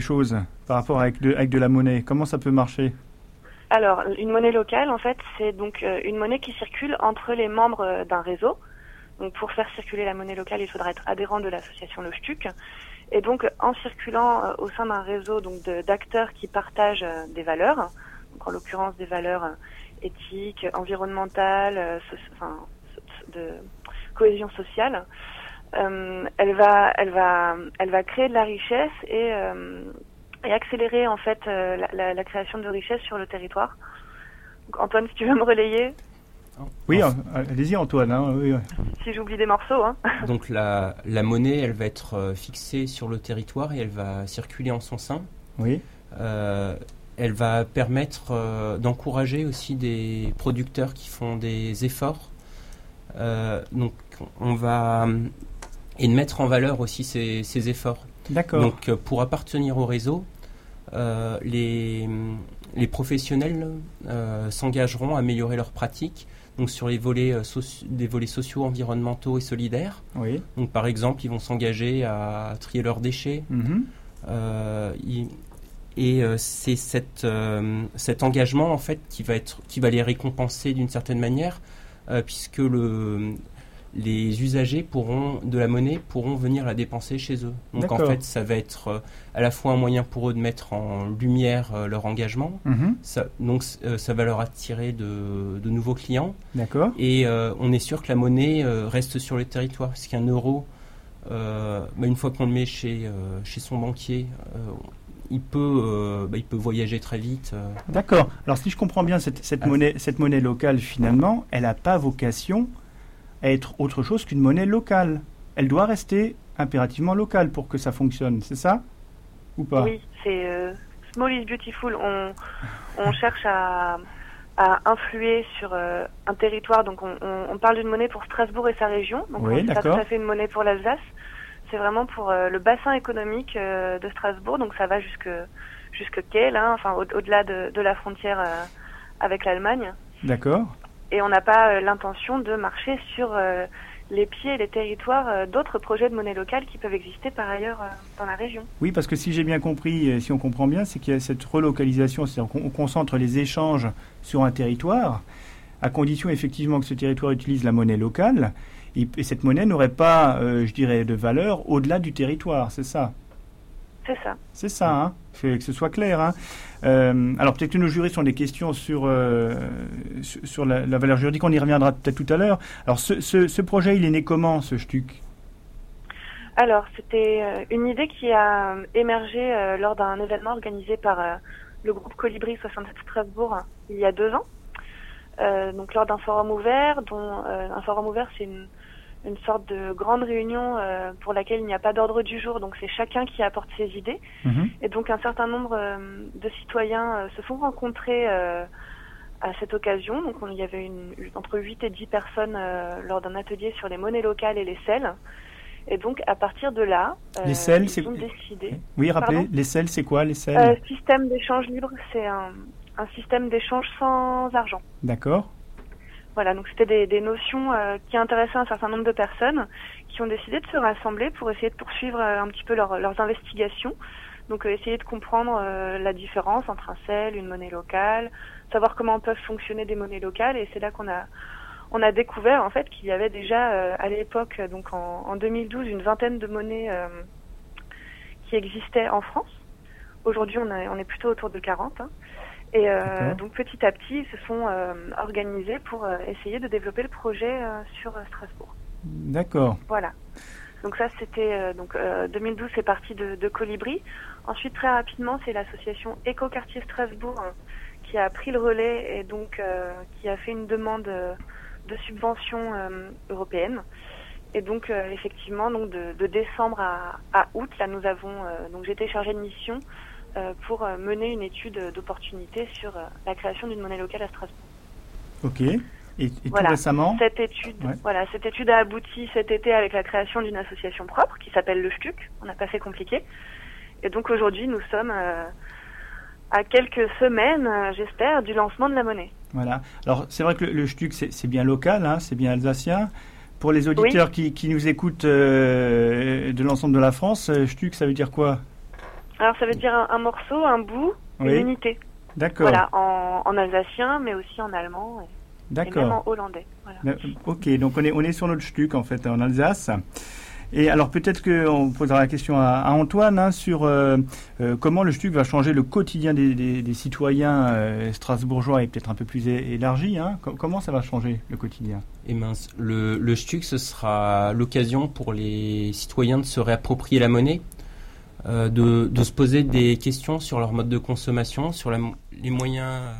S2: choses par rapport avec de la monnaie? Comment ça peut marcher?
S11: Alors, une monnaie locale, en fait, c'est donc une monnaie qui circule entre les membres d'un réseau. Donc pour faire circuler la monnaie locale, il faudra être adhérent de l'association Le. Et donc en circulant euh, au sein d'un réseau donc d'acteurs qui partagent euh, des valeurs, donc en l'occurrence des valeurs euh, éthiques, environnementales, enfin, de cohésion sociale, elle va, elle va, elle va créer de la richesse et, et accélérer en fait la, la, création de richesse sur le territoire. Donc, Antoine, si tu veux me relayer.
S2: Oui, euh, allez-y Antoine. Hein,
S11: si j'oublie des morceaux. Hein.
S10: Donc la, la, monnaie, elle va être euh, fixée sur le territoire et elle va circuler en son sein.
S2: Oui.
S10: Euh, elle va permettre d'encourager aussi des producteurs qui font des efforts. donc on va et de mettre en valeur aussi ces, ces efforts.
S2: D'accord.
S10: Donc pour appartenir au réseau, les, les professionnels s'engageront à améliorer leurs pratiques donc sur les volets, euh, des volets sociaux, environnementaux et solidaires. Donc par exemple, ils vont s'engager à trier leurs déchets.
S2: Mhm.
S10: Euh, et c'est cette, cet engagement en fait qui va être qui va les récompenser d'une certaine manière puisque le les usagers pourront de la monnaie pourront venir la dépenser chez eux. Donc en fait, ça va être euh, à la fois un moyen pour eux de mettre en lumière euh, leur engagement. Mhm. Ça, donc euh, ça va leur attirer de, de nouveaux clients.
S2: D'accord.
S10: Et on est sûr que la monnaie reste sur le territoire, parce qu'un euro, bah, une fois qu'on le met chez chez son banquier. il peut, bah, il peut voyager très vite.
S2: D'accord. Alors si je comprends bien, cette, cette ah. monnaie, cette monnaie locale, finalement, elle n'a pas vocation être autre chose qu'une monnaie locale. Elle doit rester impérativement locale pour que ça fonctionne, c'est ça? Ou pas?
S11: Oui, c'est euh, small is beautiful. On, on cherche à, à, influer sur euh, un territoire. Donc on, on, parle d'une monnaie pour Strasbourg et sa région. Donc
S2: oui,
S11: pas tout à fait une monnaie pour l'Alsace. C'est vraiment pour euh, le bassin économique de Strasbourg. Donc ça va jusque jusque Kiel, hein, enfin au-delà de, de, la frontière avec l'Allemagne.
S2: D'accord
S11: et on n'a pas euh, l'intention de marcher sur euh, les pieds et les territoires euh, d'autres projets de monnaie locale qui peuvent exister par ailleurs dans la région.
S2: Oui, parce que si j'ai bien compris, si on comprend bien, c'est qu'il y a cette relocalisation, c'est-à-dire qu'on concentre les échanges sur un territoire, à condition effectivement que ce territoire utilise la monnaie locale, et, cette monnaie n'aurait pas, je dirais, de valeur au-delà du territoire, c'est ça?
S11: C'est ça.
S2: C'est ça, hein que ce soit clair. Hein. Euh, alors peut-être que nos jurys ont des questions sur, euh, sur la, valeur juridique, on y reviendra peut-être tout à l'heure. Alors ce, ce, projet, il est né comment, ce STUC
S11: Alors c'était euh, une idée qui a émergé lors d'un événement organisé par le groupe Colibri 67 Strasbourg il y a deux ans. donc lors d'un forum ouvert, dont un forum ouvert c'est une une sorte de grande réunion euh, pour laquelle il n'y a pas d'ordre du jour, donc c'est chacun qui apporte ses idées. Mhm. Et donc un certain nombre euh, de citoyens euh, se sont rencontrés à cette occasion. Donc il y avait une, entre 8 et 10 personnes lors d'un atelier sur les monnaies locales et les selles. Et donc à partir de là,
S2: les selles, c'est décidé. Oui, rappelez, les selles, c'est quoi les
S11: selles Système d'échange libre, c'est un, un système d'échange sans argent.
S2: D'accord.
S11: Voilà, donc c'était des, des, notions euh, qui intéressaient un certain nombre de personnes qui ont décidé de se rassembler pour essayer de poursuivre euh, un petit peu leurs investigations. Donc euh, essayer de comprendre la différence entre un sel, une monnaie locale, savoir comment peuvent fonctionner des monnaies locales. Et c'est là qu'on a on a découvert en fait qu'il y avait déjà à l'époque, donc en, en, 2012, une vingtaine de monnaies qui existaient en France. Aujourd'hui, on, on, est plutôt autour de 40. Hein. Et euh, donc petit à petit, ils se sont euh, organisés pour euh, essayer de développer le projet sur Strasbourg.
S2: D'accord.
S11: Voilà. Donc ça, c'était donc 2012, c'est parti de, de, Colibri. Ensuite, très rapidement, c'est l'association Éco-Quartier Strasbourg hein, qui a pris le relais et donc qui a fait une demande de subvention européenne. Et donc effectivement, donc de, de décembre à, à, août, là, nous avons donc j'étais chargée de mission euh, pour euh, mener une étude d'opportunité sur euh, la création d'une monnaie locale à Strasbourg.
S2: Ok. Et, tout récemment
S11: cette étude, voilà, cette étude a abouti cet été avec la création d'une association propre qui s'appelle le STUC. On n'a pas fait compliqué. Et donc aujourd'hui, nous sommes à quelques semaines, j'espère, du lancement de la monnaie.
S2: Voilà. Alors c'est vrai que le, STUC, c'est bien local, hein, c'est bien alsacien. Pour les auditeurs qui, qui, nous écoutent de l'ensemble de la France, STUC, ça veut dire quoi?
S11: Alors ça veut dire un, morceau, un bout, une unité.
S2: D'accord.
S11: Voilà, en, alsacien, mais aussi en allemand et, et même en hollandais. Voilà.
S2: Ok, donc on est, on est sur notre Stuck en fait, en Alsace. Et alors peut-être qu'on posera la question à, Antoine hein, sur euh, euh, comment le STUC va changer le quotidien des, des, citoyens euh, strasbourgeois et peut-être un peu plus élargi. Hein. comment ça va changer le quotidien?
S10: Et eh mince, le, le STUC, ce sera l'occasion pour les citoyens de se réapproprier la monnaie, euh, de, se poser des questions sur leur mode de consommation, sur les moyens, euh,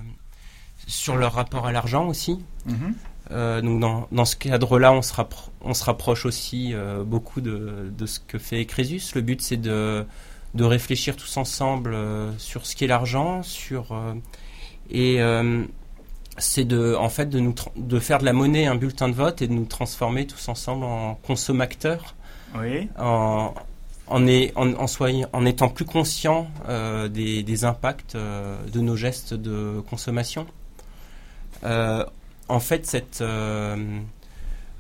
S10: sur leur rapport à l'argent aussi. Mhm. Euh, donc dans, dans ce cadre-là, on, se on se rapproche aussi beaucoup de, de, ce que fait Crésus. Le but, c'est de, de réfléchir tous ensemble sur ce qu'est l'argent, sur et c'est de en fait de nous de faire de la monnaie un bulletin de vote et de nous transformer tous ensemble en consommateurs.
S2: Oui.
S10: En, en, étant plus conscient euh, des, impacts euh, de nos gestes de consommation. Euh, en fait, cette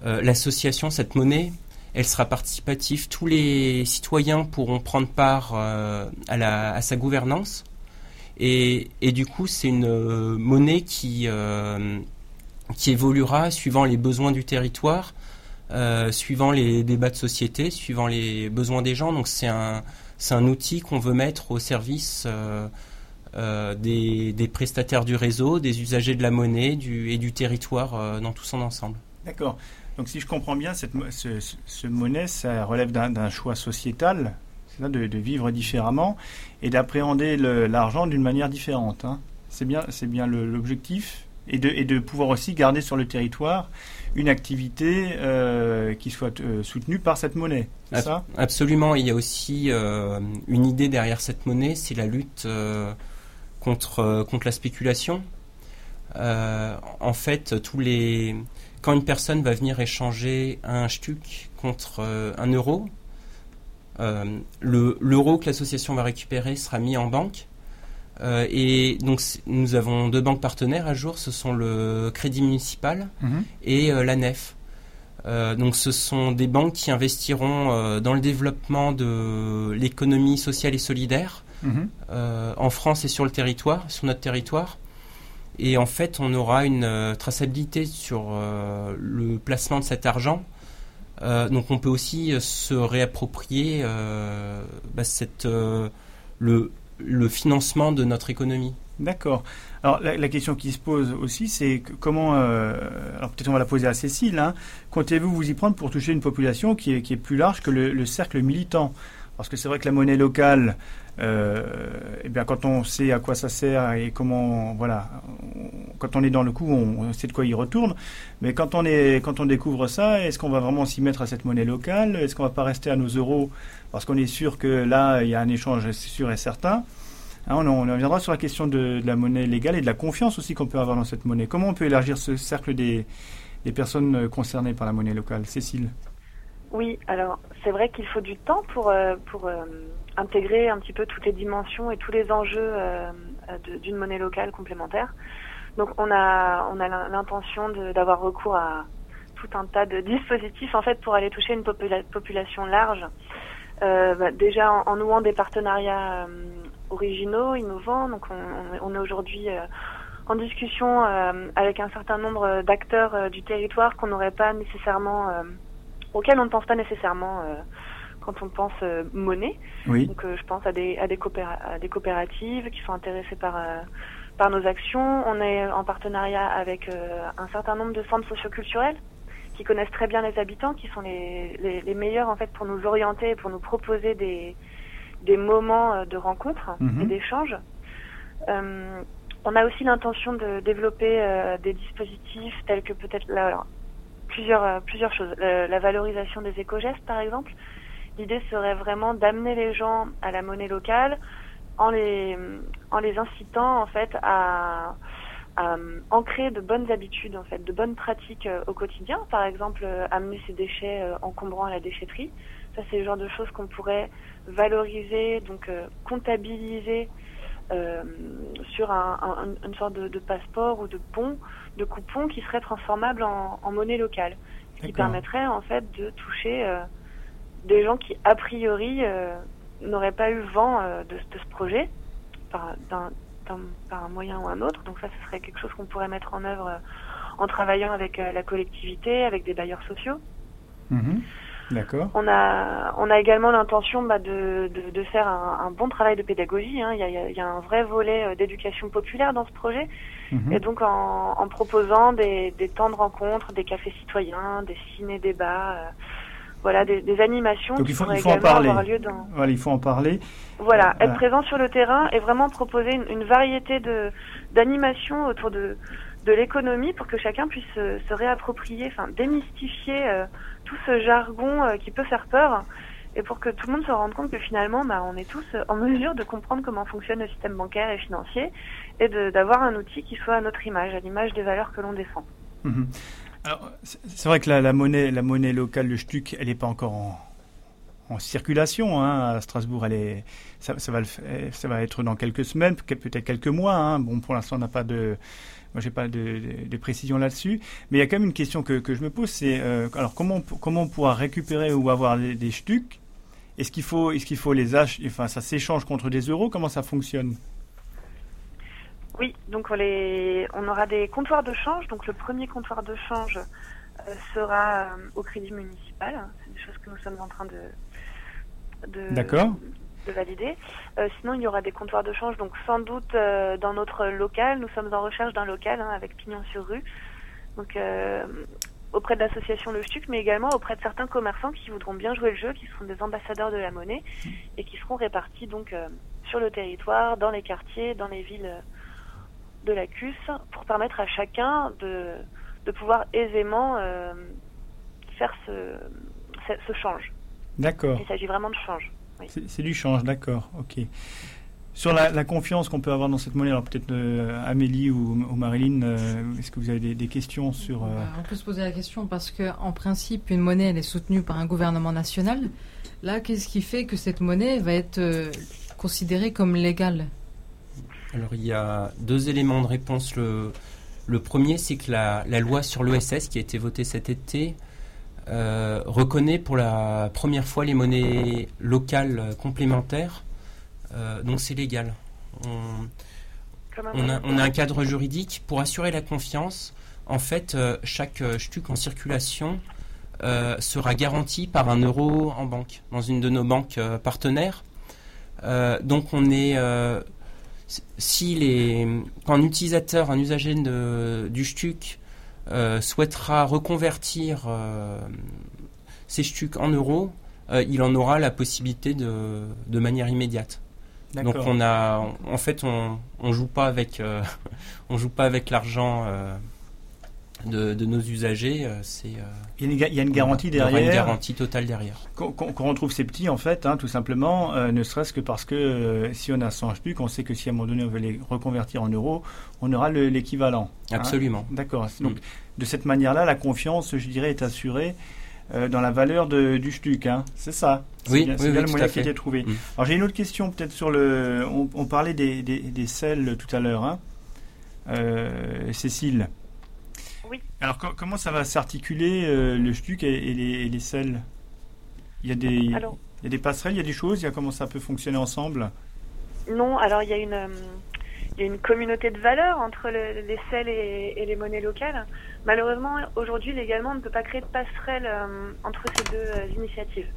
S10: l'association, cette monnaie, elle sera participative. Tous les citoyens pourront prendre part à, sa gouvernance. Et, du coup, c'est une monnaie qui évoluera suivant les besoins du territoire, euh, suivant les débats de société, suivant les besoins des gens. Donc c'est un, c'est un outil qu'on veut mettre au service euh, euh, des, des prestataires du réseau, des usagers de la monnaie et du territoire dans tout son ensemble.
S2: D'accord. Donc si je comprends bien, cette, ce, monnaie, ça relève d'un choix sociétal, de, de vivre différemment et d'appréhender l'argent d'une manière différente. hein. C'est bien, c'est bien l'objectif et de, et de pouvoir aussi garder sur le territoire une activité euh, qui soit euh, soutenue par cette monnaie. C'est
S10: Ab-
S2: ça?
S10: Absolument. Il y a aussi euh, une idée derrière cette monnaie, c'est la lutte contre, contre la spéculation. En fait, tous les quand une personne va venir échanger un stuc contre un euro, le- l'euro que l'association va récupérer sera mis en banque. Euh, et donc nous avons deux banques partenaires à jour, ce sont le Crédit Municipal
S2: Mhm.
S10: et euh, la NEF. Euh, donc ce sont des banques qui investiront euh, dans le développement de l'économie sociale et solidaire
S2: Mhm.
S10: en France et sur le territoire, sur notre territoire. Et en fait, on aura une traçabilité sur le placement de cet argent. Donc on peut aussi se réapproprier bah, cette, le, le financement de notre économie.
S2: D'accord. Alors la, question qui se pose aussi, c'est comment, euh, alors peut-être on va la poser à Cécile, hein, comptez-vous vous y prendre pour toucher une population qui est, qui est plus large que le, le cercle militant? Parce que c'est vrai que la monnaie locale, euh, eh bien quand on sait à quoi ça sert et comment, voilà, quand on est dans le coup, on, on sait de quoi il retourne. Mais quand on est, quand on découvre ça, est-ce qu'on va vraiment s'y mettre à cette monnaie locale? Est-ce qu'on va pas rester à nos euros parce qu'on est sûr que là il y a un échange sûr et certain Hein, on, en- on en reviendra sur la question de, la monnaie légale et de la confiance aussi qu'on peut avoir dans cette monnaie. Comment on peut élargir ce cercle des, personnes euh, concernées par la monnaie locale? Cécile?
S11: Oui, alors c'est vrai qu'il faut du temps pour, euh, euh, intégrer un petit peu toutes les dimensions et tous les enjeux d'une monnaie locale complémentaire. Donc on a, on a l'in- l'intention d'avoir recours à tout un tas de dispositifs en fait pour aller toucher une popula- population large. Euh, bah, déjà en, en nouant des partenariats euh, originaux, innovants. Donc on, on est- aujourd'hui euh, en discussion euh, avec un certain nombre d'acteurs du territoire qu'on n'aurait pas nécessairement euh, auxquels on ne pense pas nécessairement euh, quand on pense euh, monnaie.
S2: Oui.
S11: Donc euh, je pense à des, à, des à des coopératives qui sont intéressées par, euh, par nos actions. On est en partenariat avec euh, un certain nombre de centres socioculturels qui connaissent très bien les habitants, qui sont les, les, les meilleurs en fait pour nous orienter et pour nous proposer des, des moments euh, de rencontre
S2: Mhm.
S11: et d'échange. Euh, on a aussi l'intention de développer euh, des dispositifs tels que peut-être là, alors, plusieurs, plusieurs choses. Euh, la valorisation des éco-gestes, par exemple. L'idée serait vraiment d'amener les gens à la monnaie locale en les, en les incitant en fait à euh, ancrer de bonnes habitudes, en fait, de bonnes pratiques euh, au quotidien. Par exemple, euh, amener ses déchets encombrants à la déchetterie. Ça, c'est le genre de choses qu'on pourrait valoriser, donc comptabiliser sur un, un- une sorte de, de passeport ou de bon, de coupon qui serait transformable en, en monnaie locale. Ce qui permettrait en fait de toucher des gens qui, a priori, n'auraient pas eu vent de, de ce projet par un moyen ou un autre. Donc ça, ce serait quelque chose qu'on pourrait mettre en œuvre euh, en travaillant avec euh, la collectivité, avec des bailleurs sociaux.
S2: Mhm. D'accord.
S11: On a, on a également l'intention bah, de, de, de faire un, un bon travail de pédagogie. hein. Il, y a, il y un vrai volet euh, d'éducation populaire dans ce projet.
S2: Mhm.
S11: Et donc en, en proposant des, des temps de rencontre, des cafés citoyens, des ciné-débats, euh, voilà, des, des animations
S2: Donc
S11: qui
S2: il faut,
S11: pourraient
S2: il faut en
S11: également
S2: parler.
S11: avoir lieu dans...
S2: Voilà, il faut en parler.
S11: Voilà,
S2: Voilà.
S11: être présent sur le terrain et vraiment proposer une, une variété de d'animations autour de de l'économie pour que chacun puisse se, se réapproprier, enfin démystifier euh, tout ce jargon euh, qui peut faire peur et pour que tout le monde se rende compte que finalement bah, on est tous euh, en mesure de comprendre comment fonctionne le système bancaire et financier et d'avoir un outil qui soit à notre image, à l'image des valeurs que l'on défend.
S2: Mhm. Alors, c'est vrai que la, la monnaie, la monnaie locale, le Stuc, elle n'est pas encore en, circulation hein, à Strasbourg. Elle est, ça, ça va le fa- ça va être dans quelques semaines, peut- peut-être quelques mois. hein. Bon, pour l'instant, on n'a pas de, moi, j'ai pas de, de, là-dessus. Mais il y a quand même une question que, je me pose, c'est euh, alors comment, comment on pourra récupérer ou avoir des, des Stucs Est-ce qu'il faut, est-ce qu'il faut les acheter Enfin, ça s'échange contre des euros? Comment ça fonctionne?
S11: Oui, donc on, les, on aura des comptoirs de change. Donc le premier comptoir de change euh, sera euh, au crédit municipal. C'est des choses que nous sommes en train de, de, valider. Euh, sinon, il y aura des comptoirs de change, donc sans doute euh, dans notre local. Nous sommes en recherche d'un local hein, avec pignon sur rue. Donc euh, auprès de l'association Le Stuc, mais également auprès de certains commerçants qui voudront bien jouer le jeu, qui seront des ambassadeurs de la monnaie et qui seront répartis donc euh, sur le territoire, dans les quartiers, dans les villes de la CUS, pour permettre à chacun de, de pouvoir aisément euh, faire ce, ce, ce change.
S2: D'accord.
S11: Il s'agit vraiment de change. Oui.
S2: C'est du change, d'accord. Ok. Sur la, la confiance qu'on peut avoir dans cette monnaie, alors peut-être euh, Amélie ou, ou Marilyn, euh, est-ce que vous avez des, des questions sur euh,
S5: on peut se poser la question parce que, en principe, une monnaie elle est soutenue par un gouvernement national. Là, qu'est-ce qui fait que cette monnaie va être euh, considérée comme légale?
S10: Alors il y a deux éléments de réponse. Le, le premier, c'est que la, la loi sur l'OSS qui a été votée cet été euh, reconnaît pour la première fois les monnaies locales complémentaires. Euh, donc c'est légal. On, a,
S11: monnaie.
S10: on a un cadre juridique pour assurer la confiance. En fait, euh, chaque stuc en circulation sera garanti par un euro en banque, dans une de nos banques partenaires. Donc on est si les, quand un utilisateur, un usager de- du STUC euh, souhaitera reconvertir euh, ses STUC en euros, euh, il en aura la possibilité de, de manière immédiate. Donc on a, en fait, on, on joue pas avec, euh, on joue pas avec l'argent euh, de, de nos usagers. euh, C'est, euh,
S2: Il y a une, ga- il y a une garantie
S10: il y aura
S2: derrière.
S10: une garantie totale derrière.
S2: Qu'on qu'on retrouve ces petits, en fait, hein, tout simplement, euh, ne serait-ce que parce que euh, si on a 100 HPUC, on sait que si à un moment donné on veut les reconvertir en euros, on aura le- l'équivalent. hein.
S10: Absolument.
S2: D'accord. Donc,
S10: Mm.
S2: de cette manière-là, la confiance, je dirais, est assurée euh, dans la valeur de- du STUC. Hein. C'est ça.
S10: Oui,
S2: bien,
S10: oui,
S2: c'est bien
S10: oui,
S2: le moyen qui a été trouvé.
S10: Mm.
S2: Alors, j'ai une autre question, peut-être sur le. On, on parlait des, des, des selles tout à l'heure. Hein. Euh, Cécile.
S11: Oui.
S2: Alors, co- comment ça va s'articuler euh, le STUC et, et les, et les selles? Il y a des.
S11: Alors,
S2: Il y a des passerelles, il y a des choses, il y a comment ça peut fonctionner ensemble?
S11: Non, alors il y a une, euh, il y a une communauté de valeurs entre le- les selles et, et les monnaies locales. Malheureusement, aujourd'hui, légalement, on ne peut pas créer de passerelle euh, entre ces deux initiatives.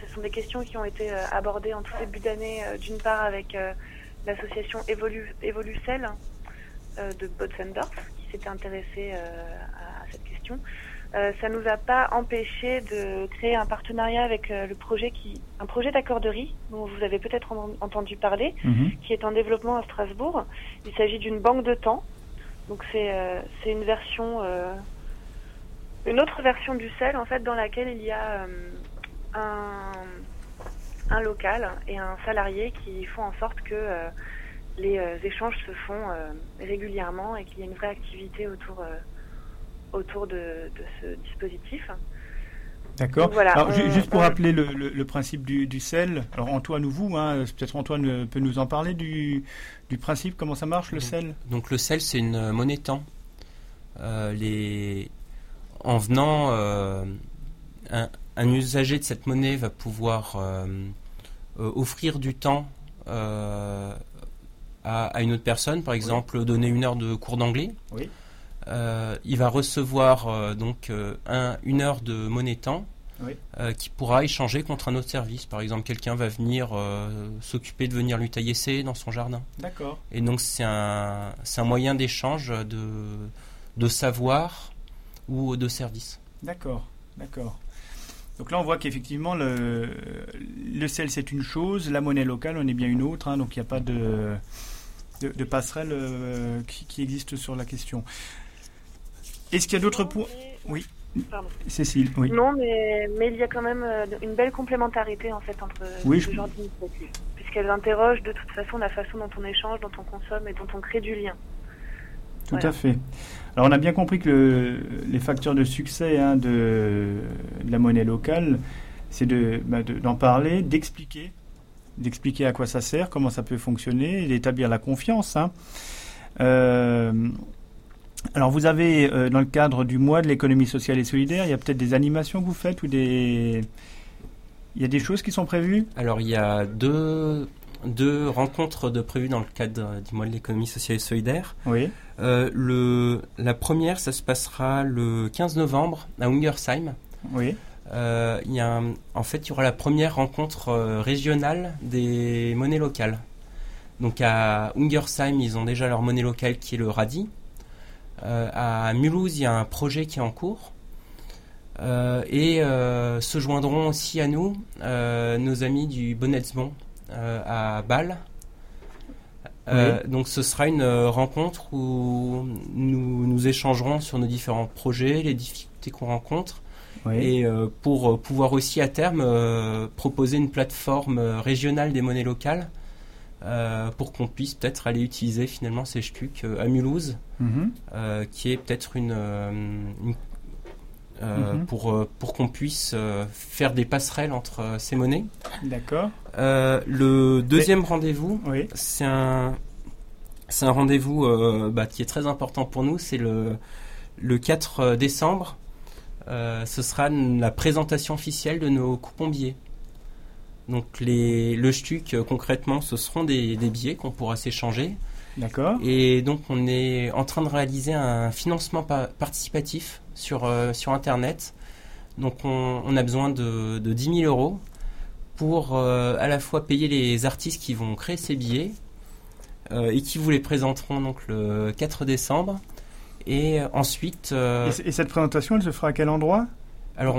S11: Ce sont des questions qui ont été abordées en tout début d'année, d'une part avec l'association Evolu, Evolucel euh, de Botzendorf, s'était intéressée euh, à, à cette question. Euh, ça nous a pas empêché de créer un partenariat avec euh, le projet qui, un projet d'accorderie dont vous avez peut-être en- entendu parler, qui est en développement à Strasbourg. Il s'agit d'une banque de temps. Donc c'est euh, c'est une version, une autre version du sel en fait dans laquelle il y a un, un local et un salarié qui font en sorte que les euh, échanges se font euh, régulièrement et qu'il y a une vraie activité autour euh, autour de, de ce dispositif.
S2: D'accord.
S11: Donc voilà,
S2: Alors, ju-
S11: on-
S2: juste pour
S11: on-
S2: rappeler le, le- le principe du, du sel, alors Antoine ou vous, hein, peut-être Antoine peut nous en parler du, du principe, comment ça marche le
S10: Donc,
S2: sel?
S10: Donc le sel, c'est une euh, monnaie temps. Euh, les... En venant, euh, un, un usager de cette monnaie va pouvoir euh, euh, offrir du temps euh, à, à une autre personne, par exemple donner une heure de cours d'anglais.
S2: Oui.
S10: Euh, il va recevoir euh, donc euh, un, une heure de monnaie temps
S2: Oui.
S10: qui pourra échanger contre un autre service. Par exemple, quelqu'un va venir s'occuper de venir lui tailler ses dans son jardin.
S2: D'accord.
S10: Et donc c'est un, un moyen d'échange de, de savoir ou de service.
S2: D'accord. D'accord. Donc là, on voit qu'effectivement, le, le sel, c'est une chose, la monnaie locale, on est bien une autre, hein, donc il n'y a pas de, de, de passerelle euh, qui, qui existe sur la question. Est-ce qu'il y a d'autres points? Oui.
S11: Pardon.
S2: Cécile, oui.
S11: Non, mais, mais il y a quand même euh, une belle complémentarité en fait entre
S2: Oui, je-
S11: d'initiatives, puisqu'elles interrogent de toute façon la façon dont on échange, dont on consomme et dont on crée du lien.
S2: Tout
S11: Voilà.
S2: à fait. Alors on a bien compris que le- les facteurs de succès hein, de, de la monnaie locale, c'est de, bah, de- d'en parler, d'expliquer, d'expliquer à quoi ça sert, comment ça peut fonctionner, et d'établir la confiance. hein. Euh, alors vous avez, euh, dans le cadre du mois de l'économie sociale et solidaire, il y a peut-être des animations que vous faites ou des... Il y a des choses qui sont prévues?
S10: Alors il y a deux, deux rencontres de prévues dans le cadre du mois de l'économie sociale et solidaire.
S2: Oui.
S10: le, la première, ça se passera le 15 novembre à Ungersheim.
S2: Oui.
S10: Y a en fait, il y aura la première rencontre régionale des monnaies locales. Donc à Ungersheim, ils ont déjà leur monnaie locale qui est le radis. à Mulhouse, il y a un projet qui est en cours. Euh, et euh, se joindront aussi à nous euh, nos amis du Bonnetsmont à Bâle. Donc ce sera une rencontre où nous, nous échangerons sur nos différents projets, les difficultés qu'on rencontre, et pour pouvoir aussi à terme proposer une plateforme régionale des monnaies locales pour qu'on puisse peut-être aller utiliser finalement ces stucs à Mulhouse, mhm. qui est peut-être une, une, euh, mhm. pour, euh, pour qu'on puisse euh, faire des passerelles entre ces monnaies.
S2: D'accord.
S10: le deuxième rendez-vous, c'est un, c'est un rendez-vous bah, qui est très important pour nous, c'est le, le 4 décembre. Ce sera la présentation officielle de nos coupons billets. Donc les, le STUC, concrètement, ce seront des, des billets qu'on pourra s'échanger.
S2: D'accord.
S10: Et donc on est en train de réaliser un financement participatif sur, euh, sur Internet. Donc on, a besoin de, de 10 000 euros pour euh, à la fois payer les artistes qui vont créer ces billets euh, et qui vous les présenteront donc le 4 décembre. Et ensuite...
S2: Et, cette présentation, elle se fera à quel endroit?
S10: alors,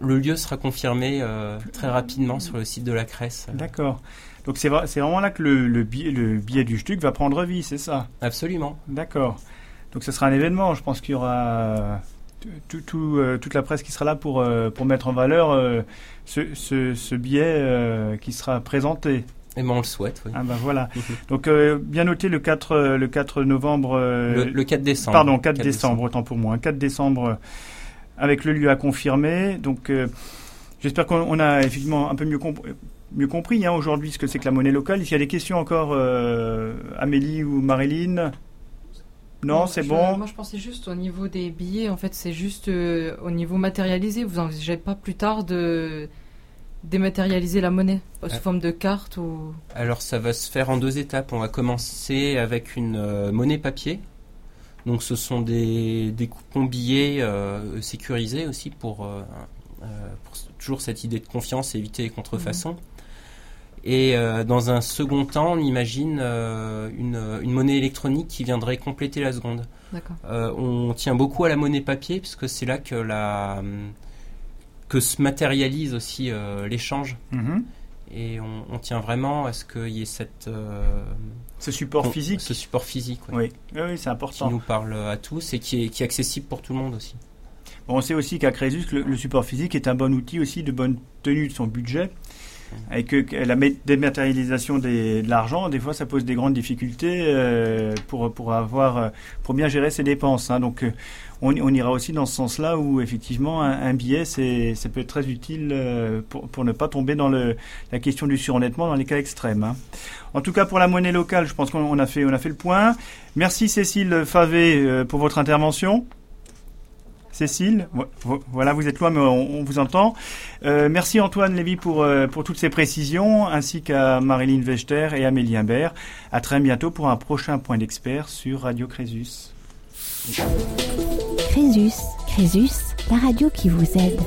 S10: le lieu sera confirmé très rapidement sur le site de la Cresse.
S2: D'accord. Donc, c'est vraiment là que le, le, billet, le billet du STUC va prendre vie, c'est ça?
S10: Absolument.
S2: D'accord. Donc, ce sera un événement. Je pense qu'il y aura tout, euh, toute la presse qui sera là pour, euh, pour mettre en valeur euh, ce, ce, billet qui sera présenté.
S10: Et eh ben on le souhaite, oui.
S2: Ah ben voilà. Donc bien noté le 4, le 4 novembre.
S10: Le, 4 décembre.
S2: Pardon, 4, décembre, autant pour moi. 4 décembre avec le lieu à confirmer. Donc j'espère qu'on a effectivement un peu mieux, mieux compris hein, aujourd'hui ce que c'est que la monnaie locale. S'il y a des questions encore, Amélie ou Marilyn? Non, c'est bon.
S5: Moi, je pensais juste au niveau des billets. En fait, c'est juste euh, au niveau matérialisé. Vous n'envisagez pas plus tard de dématérialiser la monnaie sous ah. forme de carte ou
S10: Alors, ça va se faire en deux étapes. On va commencer avec une euh, monnaie papier. Donc, ce sont des, des coupons billets euh, sécurisés aussi pour, toujours cette idée de confiance et éviter les contrefaçons. Mhm. Et euh, dans un second temps, on imagine euh, une, monnaie électronique qui viendrait compléter la seconde. Euh, on tient beaucoup à la monnaie papier puisque c'est là que, la, que se matérialise aussi l'échange. Mhm. Et on, tient vraiment à ce qu'il y ait cette,
S2: ce support physique.
S10: Ce support physique,
S2: oui. Oui, c'est important.
S10: Qui nous parle à tous et qui est, qui est accessible pour tout le monde aussi.
S2: on sait aussi qu'à Crésus, le, support physique est un bon outil aussi de bonne tenue de son budget et que, la dématérialisation de l'argent, des fois, ça pose des grandes difficultés euh, pour, pour, avoir, euh, pour bien gérer ses dépenses. Hein. Donc, euh, on, ira aussi dans ce sens-là où, effectivement, un, billet, c'est, ça peut être très utile pour, pour, ne pas tomber dans la question du surendettement dans les cas extrêmes. Hein. En tout cas, pour la monnaie locale, je pense qu'on a fait, a fait le point. Merci Cécile Favé pour votre intervention. Cécile, voilà, vous êtes loin, mais on, vous entend. Euh, merci Antoine Lévy pour, euh, pour toutes ces précisions, ainsi qu'à Marilyn Wechter et Amélie Imbert. À très bientôt pour un prochain point d'expert sur Radio Crésus.
S1: Crésus, Crésus, la radio qui vous aide.